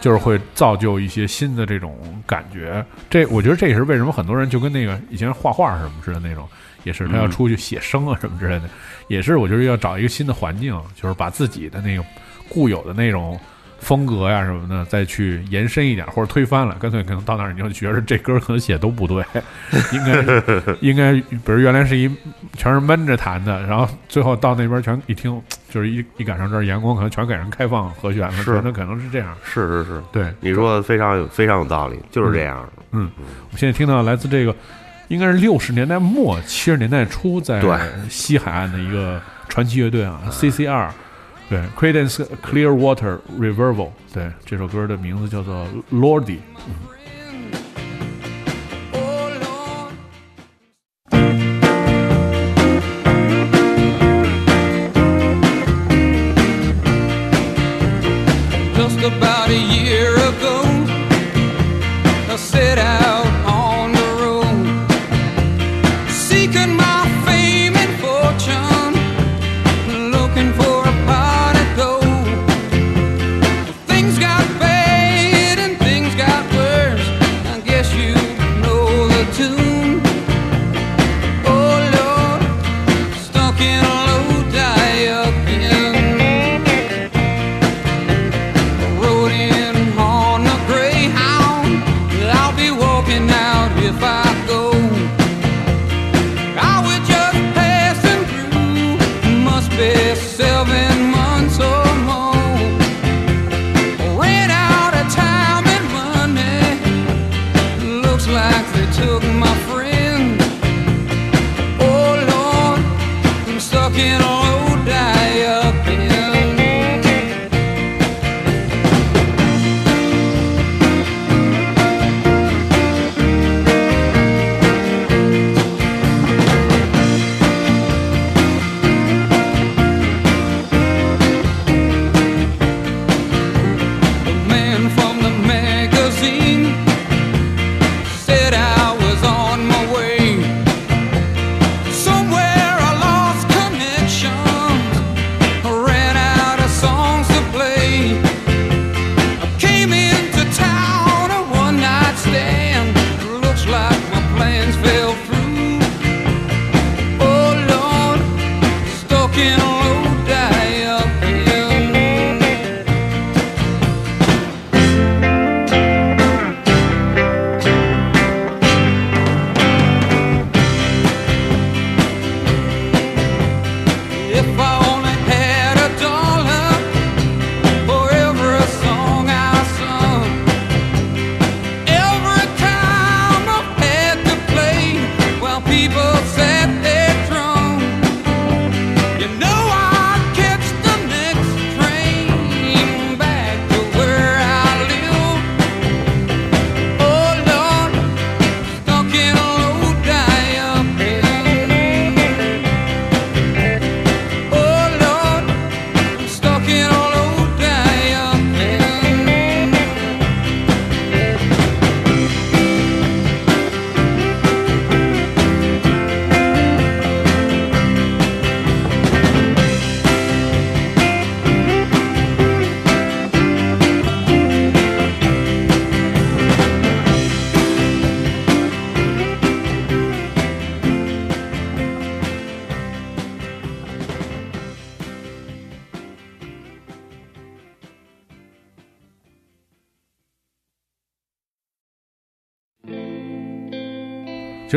Speaker 1: 就是会造就一些新的这种感觉。这我觉得这也是为什么很多人就跟那个以前画画什么似的那种，也是他要出去写生啊什么之类的，也是我觉得要找一个新的环境，就是把自己的那个固有的那种。风格呀什么的，再去延伸一点，或者推翻了，干脆可能到那儿你就觉得这歌可能写都不对，应该 应该，比如原来是一全是闷着弹的，然后最后到那边全一听，就是一一赶上这儿，阳光可能全给人开放和弦了，
Speaker 7: 是
Speaker 1: 那可能是这样。
Speaker 7: 是是是，
Speaker 1: 对，
Speaker 7: 你说的非常有非常有道理，就是这样。
Speaker 1: 嗯我们现在听到来自这个，应该是六十年代末七十年代初在西海岸的一个传奇乐队啊，CCR，对，Creedence Clearwater Revival，对，这首歌的名字叫做 Lordy。
Speaker 4: Oh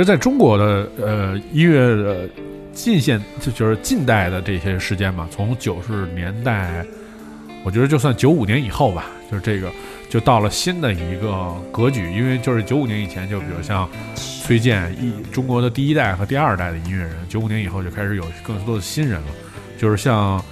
Speaker 1: 实，在中国的呃音乐的近现就就是近代的这些时间嘛，从九十年代，我觉得就算九五年以后吧，就是这个就到了新的一个格局，因为就是九五年以前，就比如像崔健一中国的第一代和第二代的音乐人，九五年以后就开始有更多的新人了，就是像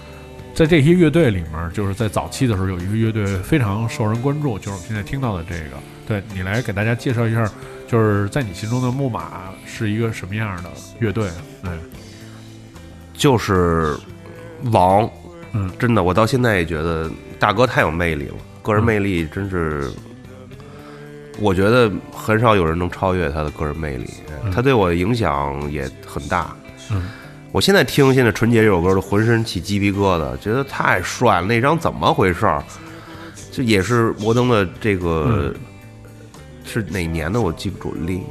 Speaker 1: 在这些乐队里面，就是在早期的时候有一个乐队非常受人关注，就是我们现在听到的这个，对你来给大家介绍一下，就是在你心中的木马是一个什么样的乐队？对，
Speaker 7: 就是王，
Speaker 1: 嗯，
Speaker 7: 真的，我到现在也觉得大哥太有魅力了，个人魅力真是，我觉得很少有人能超越他的个人魅力，他对我的影响也很大。
Speaker 1: 嗯，
Speaker 7: 我现在听现在《纯洁》这首歌都浑身起鸡皮疙瘩，觉得太帅了。那张怎么回事儿？这也是摩登的这个、是哪年的？我记不住，零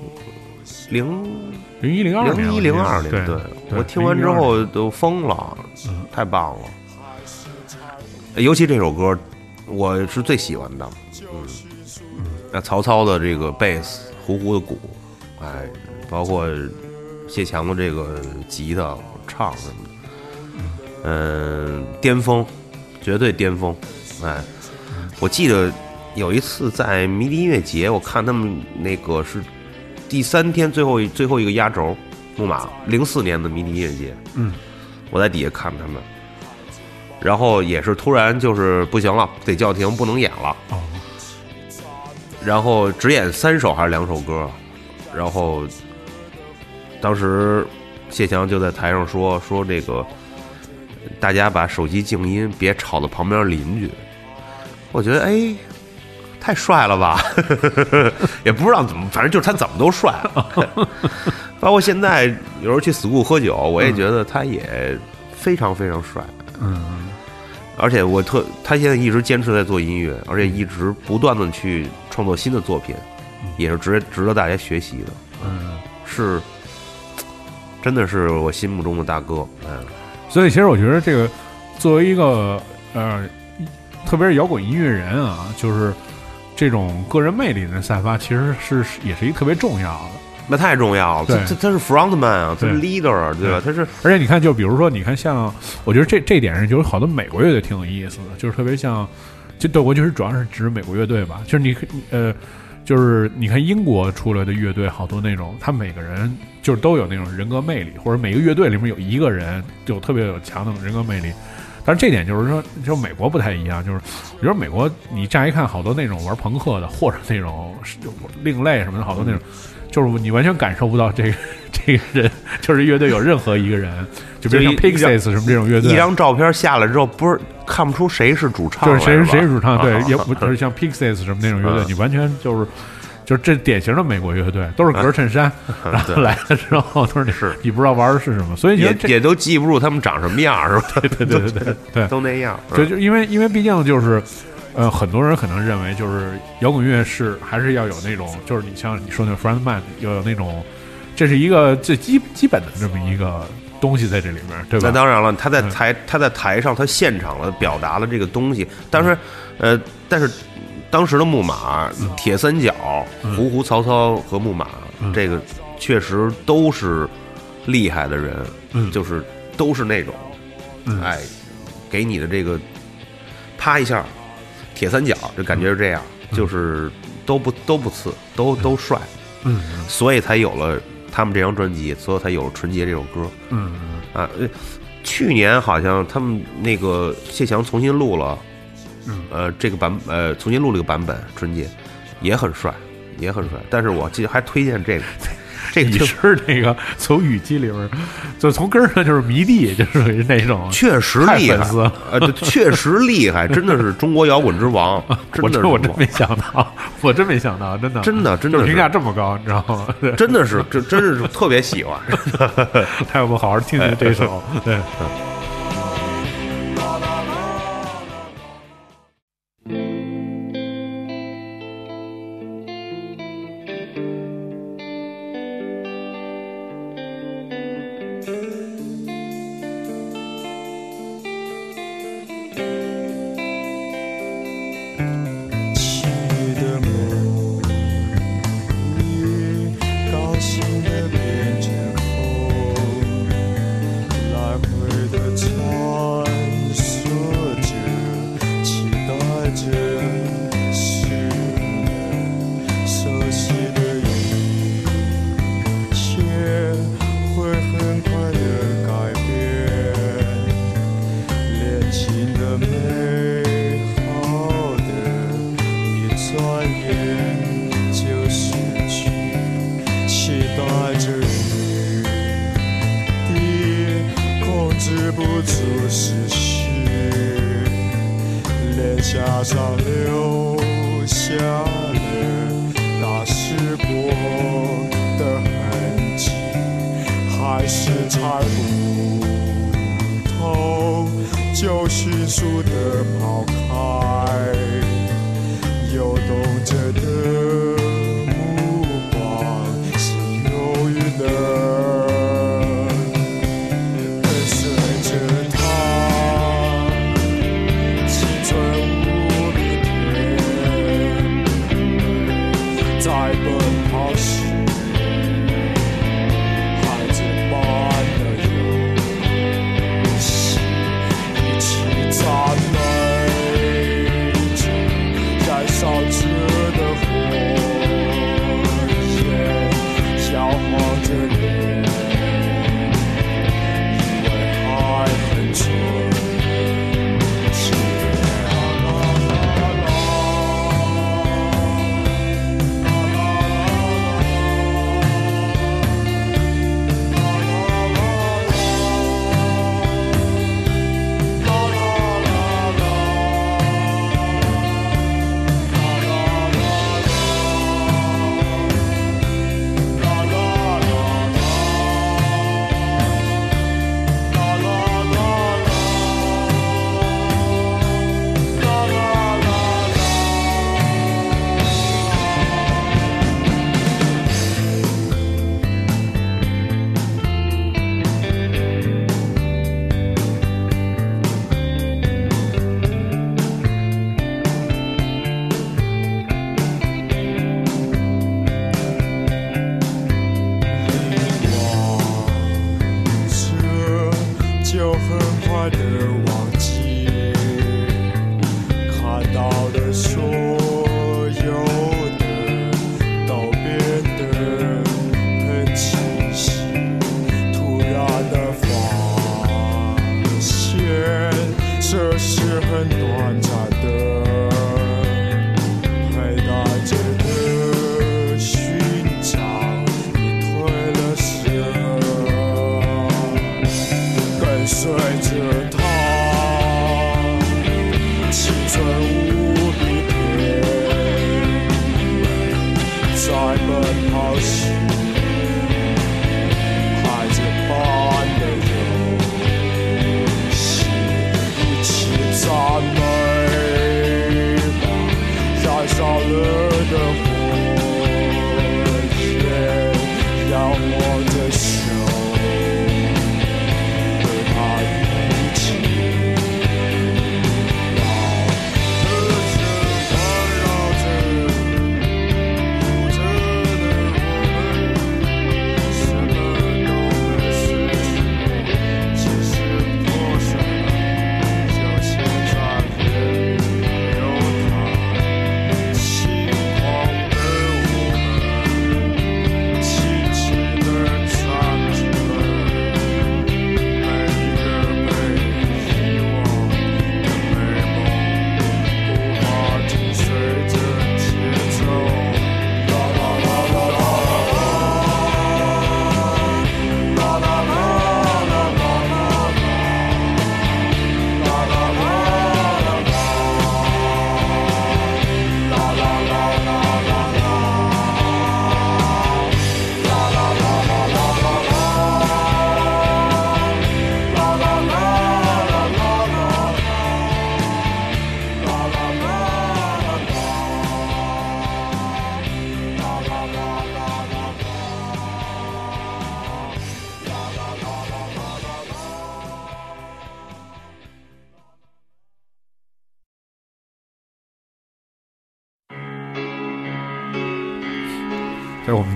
Speaker 7: 零
Speaker 1: 零一零二年，
Speaker 7: 零一零二年，
Speaker 1: 对
Speaker 7: 对我听完之后都疯了，
Speaker 1: 嗯
Speaker 7: 太棒了。尤其这首歌，我是最喜欢的。嗯，那曹操的这个贝斯，胡胡的鼓，哎，包括谢强的这个吉他唱什么的，嗯、巅峰，绝对巅峰。哎，我记得有一次在迷笛音乐节，我看他们那个是第三天最后一最后一个压轴，木马零四年的迷笛音乐节，
Speaker 1: 嗯，
Speaker 7: 我在底下看他们，然后也是突然就是不行了，得叫停，不能演了。
Speaker 1: 哦，
Speaker 7: 然后只演三首还是两首歌，然后当时谢强就在台上说说这个，大家把手机静音，别吵到旁边邻居。我觉得哎，太帅了吧，也不知道怎么，反正就是他怎么都帅。包括现在有时候去 school 喝酒，我也觉得他也非常非常帅。
Speaker 1: 嗯，
Speaker 7: 而且我特，他现在一直坚持在做音乐，而且一直不断的去创作新的作品，也是值值得大家学习的。
Speaker 1: 嗯，
Speaker 7: 是，真的是我心目中的大哥。嗯，
Speaker 1: 所以其实我觉得这个作为一个呃，特别是摇滚音乐人啊，就是这种个人魅力的散发，其实是也是一个特别重要的。
Speaker 7: 那太重要了。
Speaker 1: 对
Speaker 7: 他他他是 frontman 啊，他是 leader，对吧？他是
Speaker 1: 而且你看，就比如说，你看像，我觉得这这点上，就是好多美国乐队挺有意思的，就是特别像，就对我就是主要是指美国乐队吧，就是你呃，就是你看英国出来的乐队，好多那种，他每个人就是都有那种人格魅力，或者每个乐队里面有一个人就特别有强的人格魅力。但是这点就是说，就美国不太一样，就是我觉得美国你乍一看好多那种玩朋克的，或者那种另类什么的，好多那种，就是你完全感受不到这个这个人就是乐队有任何一个人，就比如像 Pixies 什么这种乐队，
Speaker 7: 一张照片下来之后，不是看不出谁是主唱，
Speaker 1: 就是谁是谁是主唱，对
Speaker 7: 啊，
Speaker 1: 也不就是像 Pixies 什么那种乐队，
Speaker 7: 嗯
Speaker 1: 你完全就是。就是这典型的美国乐队，都是格衬衫，然后
Speaker 7: 对
Speaker 1: 来了之后都是你
Speaker 7: 是
Speaker 1: 你不知道玩的是什么，所以
Speaker 7: 也也都记不住他们长什么样，是吧？
Speaker 1: 对对对对对，
Speaker 7: 都那样。
Speaker 1: 就就因为因为毕竟就是，呃，很多人可能认为就是摇滚乐是还是要有那种，就是你像你说那 frontman 要有那种，这是一个最基基本的这么一个东西在这里面，对吧？
Speaker 7: 那当然了，他在
Speaker 1: 嗯
Speaker 7: 台他在台上，他现场了表达了这个东西。当时，呃，但是当时的木马、铁三角、胡胡曹操和木马，
Speaker 1: 嗯。
Speaker 7: 这个确实都是厉害的人，
Speaker 1: 嗯。
Speaker 7: 就是都是那种，
Speaker 1: 嗯。
Speaker 7: 哎，给你的这个啪一下，铁三角就感觉是这样，就是都不都不次，都都帅，
Speaker 1: 嗯。
Speaker 7: 所以才有了他们这张专辑，所以才有了《纯洁》这首歌。
Speaker 1: 嗯。
Speaker 7: 啊，呃去年好像他们那个谢强重新录了，
Speaker 1: 嗯
Speaker 7: 呃，这个版呃重新录了一个版本春节，也很帅，也很帅。但是我记得还推荐这个，这个
Speaker 1: 你
Speaker 7: 就是
Speaker 1: 那个从语气里边，就从根儿上就是迷弟，就属于那种。
Speaker 7: 确实厉害呃，对确实厉害，真的是中国摇滚之王，真
Speaker 1: 我
Speaker 7: 的
Speaker 1: 我真没想到，我真没想到，真的
Speaker 7: 真的真的
Speaker 1: 评价这么高，你知道吗？对
Speaker 7: 真的是这真是特别喜欢。
Speaker 1: 他要不好好听听这首，对。
Speaker 9: 起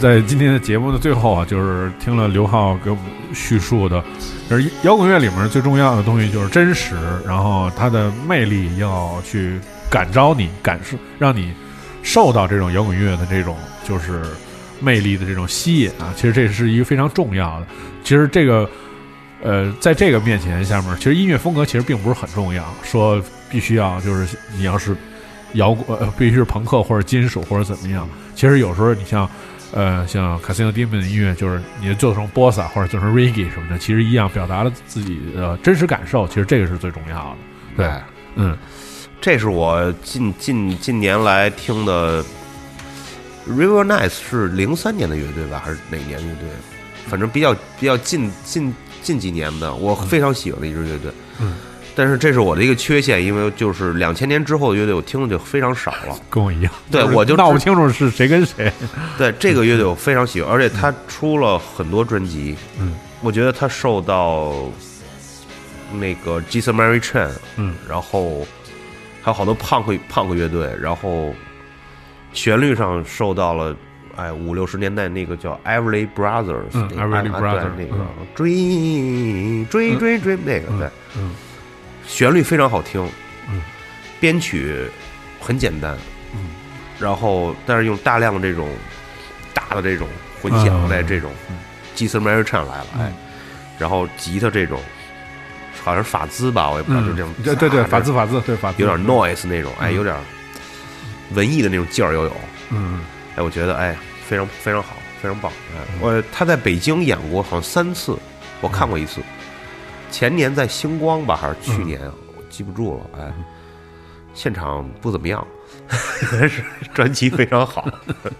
Speaker 9: 在
Speaker 1: 今天的节目的最后啊，就是听了刘浩给我们叙述的，就是摇滚乐里面最重要的东西就是真实，然后它的魅力要去感召你，感受让你受到这种摇滚乐的这种就是魅力的这种吸引啊。其实这是一个非常重要的。其实这个呃，在这个面前下面，其实音乐风格其实并不是很重要，说必须要就是你要是摇滚，呃，必须是朋克或者金属或者怎么样。其实有时候你像。呃，像 Casino Demon 的音乐，就是你做成 Bossa 或者做成 Reggae 什么的，其实一样表达了自己的真实感受。其实这个是最重要的。对，嗯，
Speaker 7: 这是我近近近年来听的。River Nice 是零三年的乐队吧，还是哪年乐队？反正比较比较近近近几年的，我非常喜欢的一支乐队。
Speaker 1: 嗯，
Speaker 7: 但是这是我的一个缺陷，因为就是两千年之后的乐队，我听的就非常少了。
Speaker 1: 跟我一样，
Speaker 7: 对我就
Speaker 1: 闹不清楚是谁跟谁。
Speaker 7: 对这个乐队我非常喜欢，而且他出了很多专辑。
Speaker 1: 嗯，
Speaker 7: 我觉得他受到那个 Jason Mary Chain，
Speaker 1: 嗯，
Speaker 7: 然后还有好多胖克胖克乐队，然后旋律上受到了。哎，五六十年代那个叫 Everly Brothers，
Speaker 1: 嗯
Speaker 7: 那个
Speaker 1: ，Everly
Speaker 7: 啊
Speaker 1: Brothers，
Speaker 7: 对那个
Speaker 1: 嗯
Speaker 7: 追追追追那个，对，
Speaker 1: 嗯
Speaker 7: 旋律非常好听，
Speaker 1: 嗯，
Speaker 7: 编曲很简单，
Speaker 1: 嗯，
Speaker 7: 然后但是用大量的这种大的这种混响
Speaker 1: 嗯
Speaker 7: 在这种基斯迈尔唱来了，
Speaker 1: 嗯。
Speaker 7: 哎，然后吉他这种好像是法兹吧，我也不知道，就这种
Speaker 1: 对对对，
Speaker 7: 啊
Speaker 1: 法兹法兹，对法兹。
Speaker 7: 有点 noise 那种，哎，
Speaker 1: 嗯。
Speaker 7: 有点文艺的那种劲儿又有，
Speaker 1: 嗯。
Speaker 7: 哎，我觉得哎非常非常好，非常棒。哎，我他在北京演过好像三次，我看过一次，前年在星光吧，还是去年，我记不住了。哎，现场不怎么样，是 专辑非常好，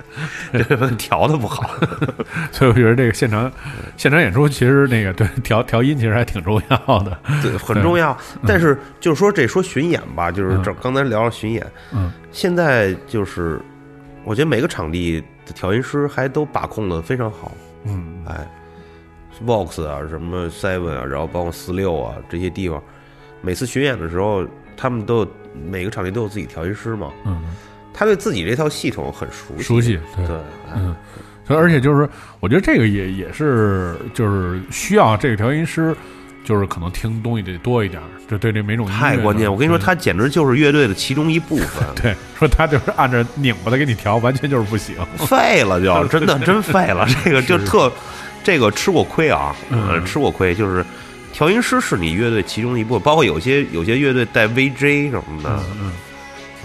Speaker 7: 这个调的不好。
Speaker 1: 所以我觉得这个现场现场演出其实那个对调调音其实还挺重要的，
Speaker 7: 对，很重要。但是就是说这说巡演吧，就是这刚才聊了巡演，
Speaker 1: 嗯，
Speaker 7: 现在就是我觉得每个场地的调音师还都把控的非常好。
Speaker 1: 嗯
Speaker 7: 哎，Vox 啊，什么 Seven 啊，然后包括四六啊这些地方，每次巡演的时候，他们都有每个场地都有自己调音师嘛，
Speaker 1: 嗯，
Speaker 7: 他对自己这套系统很熟悉，
Speaker 1: 熟悉对嗯，所以而且就是我觉得这个也也是就是需要这个调音师。就是可能听东西得多一点儿，就对这每种
Speaker 7: 太关键。我跟你说，他简直就是乐队的其中一部分，
Speaker 1: 对说他就是按着拧巴的给你调，完全就是不行。
Speaker 7: 废了就 真的真废了。这个就是特，这个吃过亏啊，
Speaker 1: 嗯
Speaker 7: 呃吃过亏。就是调音师是你乐队其中一部分，包括有些有些乐队带 VJ 什么的，
Speaker 1: 嗯，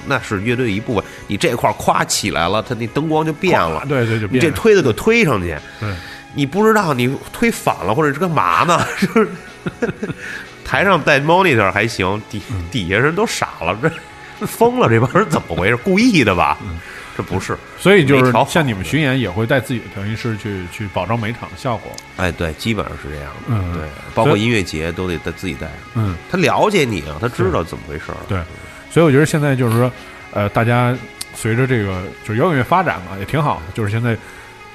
Speaker 7: 那是乐队一部分。你这块儿咵起来了，它那灯光就变了，
Speaker 1: 对对，就
Speaker 7: 你这推的就推上去，
Speaker 1: 对
Speaker 7: 你不知道你推反了或者是干嘛呢？就 是台上带 monitor 还行，底
Speaker 1: 嗯
Speaker 7: 底下人都傻了，这疯了，这帮人怎么回事？故意的吧？这不是。
Speaker 1: 所以就是像你们巡演也会带自己的调音师去去保证每场的效果。
Speaker 7: 哎，对，基本上是这样的。
Speaker 1: 嗯
Speaker 7: 对，包括音乐节都得他自己带。
Speaker 1: 嗯，
Speaker 7: 他了解你啊，他知道怎么回事儿。
Speaker 1: 对，所以我觉得现在就是说，呃，大家随着这个就是摇滚乐发展嘛，也挺好的。就是现在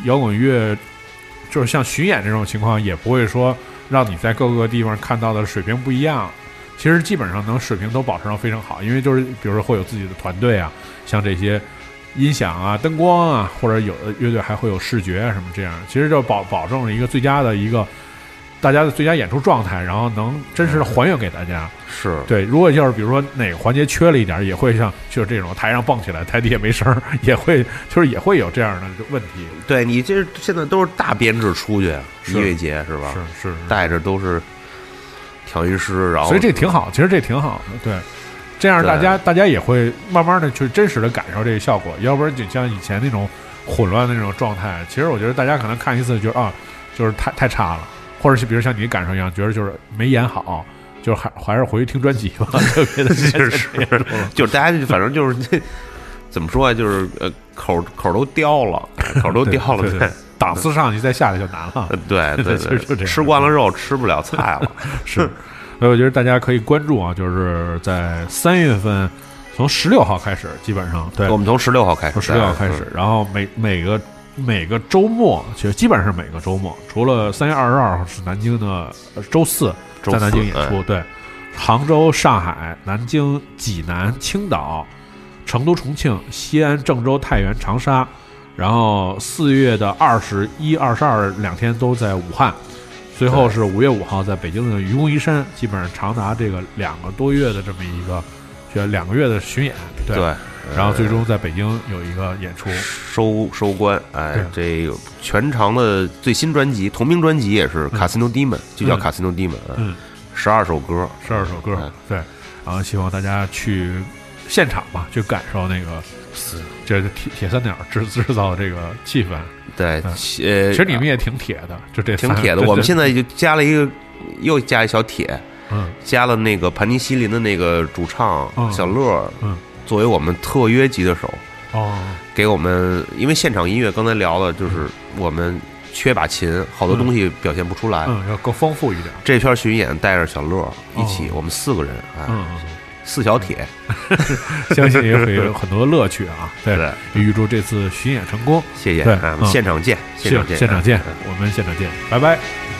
Speaker 1: 摇滚乐，就是像巡演这种情况，也不会说让你在各个地方看到的水平不一样。其实基本上能水平都保持到非常好，因为就是比如说会有自己的团队啊，像这些音响啊、灯光啊，或者有的乐队还会有视觉啊什么这样，其实就保保证了一个最佳的一个大家的最佳演出状态，然后能真实的还原给大家。
Speaker 7: 是，
Speaker 1: 对，如果要是比如说哪个环节缺了一点儿，也会像就是这种台上蹦起来，台底下没声儿，也会就是也会有这样的问题。
Speaker 7: 对你这现在都是大编制出去音乐节是吧？
Speaker 1: 是是，
Speaker 7: 带着都是调音师，然后
Speaker 1: 所以这挺好，其实这挺好的，对。这样大家大家也会慢慢的去真实的感受这个效果，要不然就像以前那种混乱的那种状态，其实我觉得大家可能看一次就觉得啊，就是太太差了，或者是比如像你感受一样，觉得就是没演好，就是还还是回去听专辑吧，特别的
Speaker 7: 是是，就是大家就反正就是这怎么说啊，就是呃口口都刁了，口都刁了，
Speaker 1: 对对对档次上去再下来就难了。
Speaker 7: 对对
Speaker 1: 其实 就这样。
Speaker 7: 吃惯了肉吃不了菜了，
Speaker 1: 是，所以我觉得大家可以关注啊，就是在三月份，从十六号开始，基本上。对，
Speaker 7: 我们从十六号开始，
Speaker 1: 从十六号开始，然后每每个每个周末，其实基本上是每个周末，除了三月二十二号是南京的呃周四在南京演出，
Speaker 7: 哎
Speaker 1: 对，杭州、上海、南京、济南、青岛、成都、重庆、西安、郑州、太原、长沙，然后四月的二十一、二十二两天都在武汉，最后是五月五号在北京的愚公移山，基本上长达这个两个多月的这么一个，这两个月的巡演，对，
Speaker 7: 对
Speaker 1: 然后最终在北京有一个演出，
Speaker 7: 收收官，哎，这个全长的最新专辑同名专辑也是《Casino Demon》，就叫《Casino Demon》，
Speaker 1: 嗯，
Speaker 7: 十二首歌，
Speaker 1: 十二首歌，
Speaker 7: 嗯
Speaker 1: 对，然后希望大家去现场吧，去感受那个这个铁铁三角制制造这个气氛。
Speaker 7: 对，
Speaker 1: 嗯
Speaker 7: 呃，
Speaker 1: 其实你们也挺铁的，就这三
Speaker 7: 挺铁的。我们现在就加了一个，又加一小铁，
Speaker 1: 嗯
Speaker 7: 加了那个盘尼西林的那个主唱
Speaker 1: 嗯
Speaker 7: 小乐，
Speaker 1: 嗯，
Speaker 7: 作为我们特约级的手，
Speaker 1: 哦，
Speaker 7: 给我们，因为现场音乐刚才聊了，就是我们缺把琴，好多东西表现不出来。
Speaker 1: 嗯，要更丰富一点。
Speaker 7: 这片巡演带着小乐一起，我们四个人，哎，
Speaker 1: 嗯，
Speaker 7: 四小铁，
Speaker 1: 相信也会有很多乐趣啊。对，预祝这次巡演成功。
Speaker 7: 谢谢，
Speaker 1: 对
Speaker 7: 现场见，现场见，
Speaker 1: 现场见
Speaker 7: 哎，
Speaker 1: 我们现场见，拜拜。
Speaker 7: 拜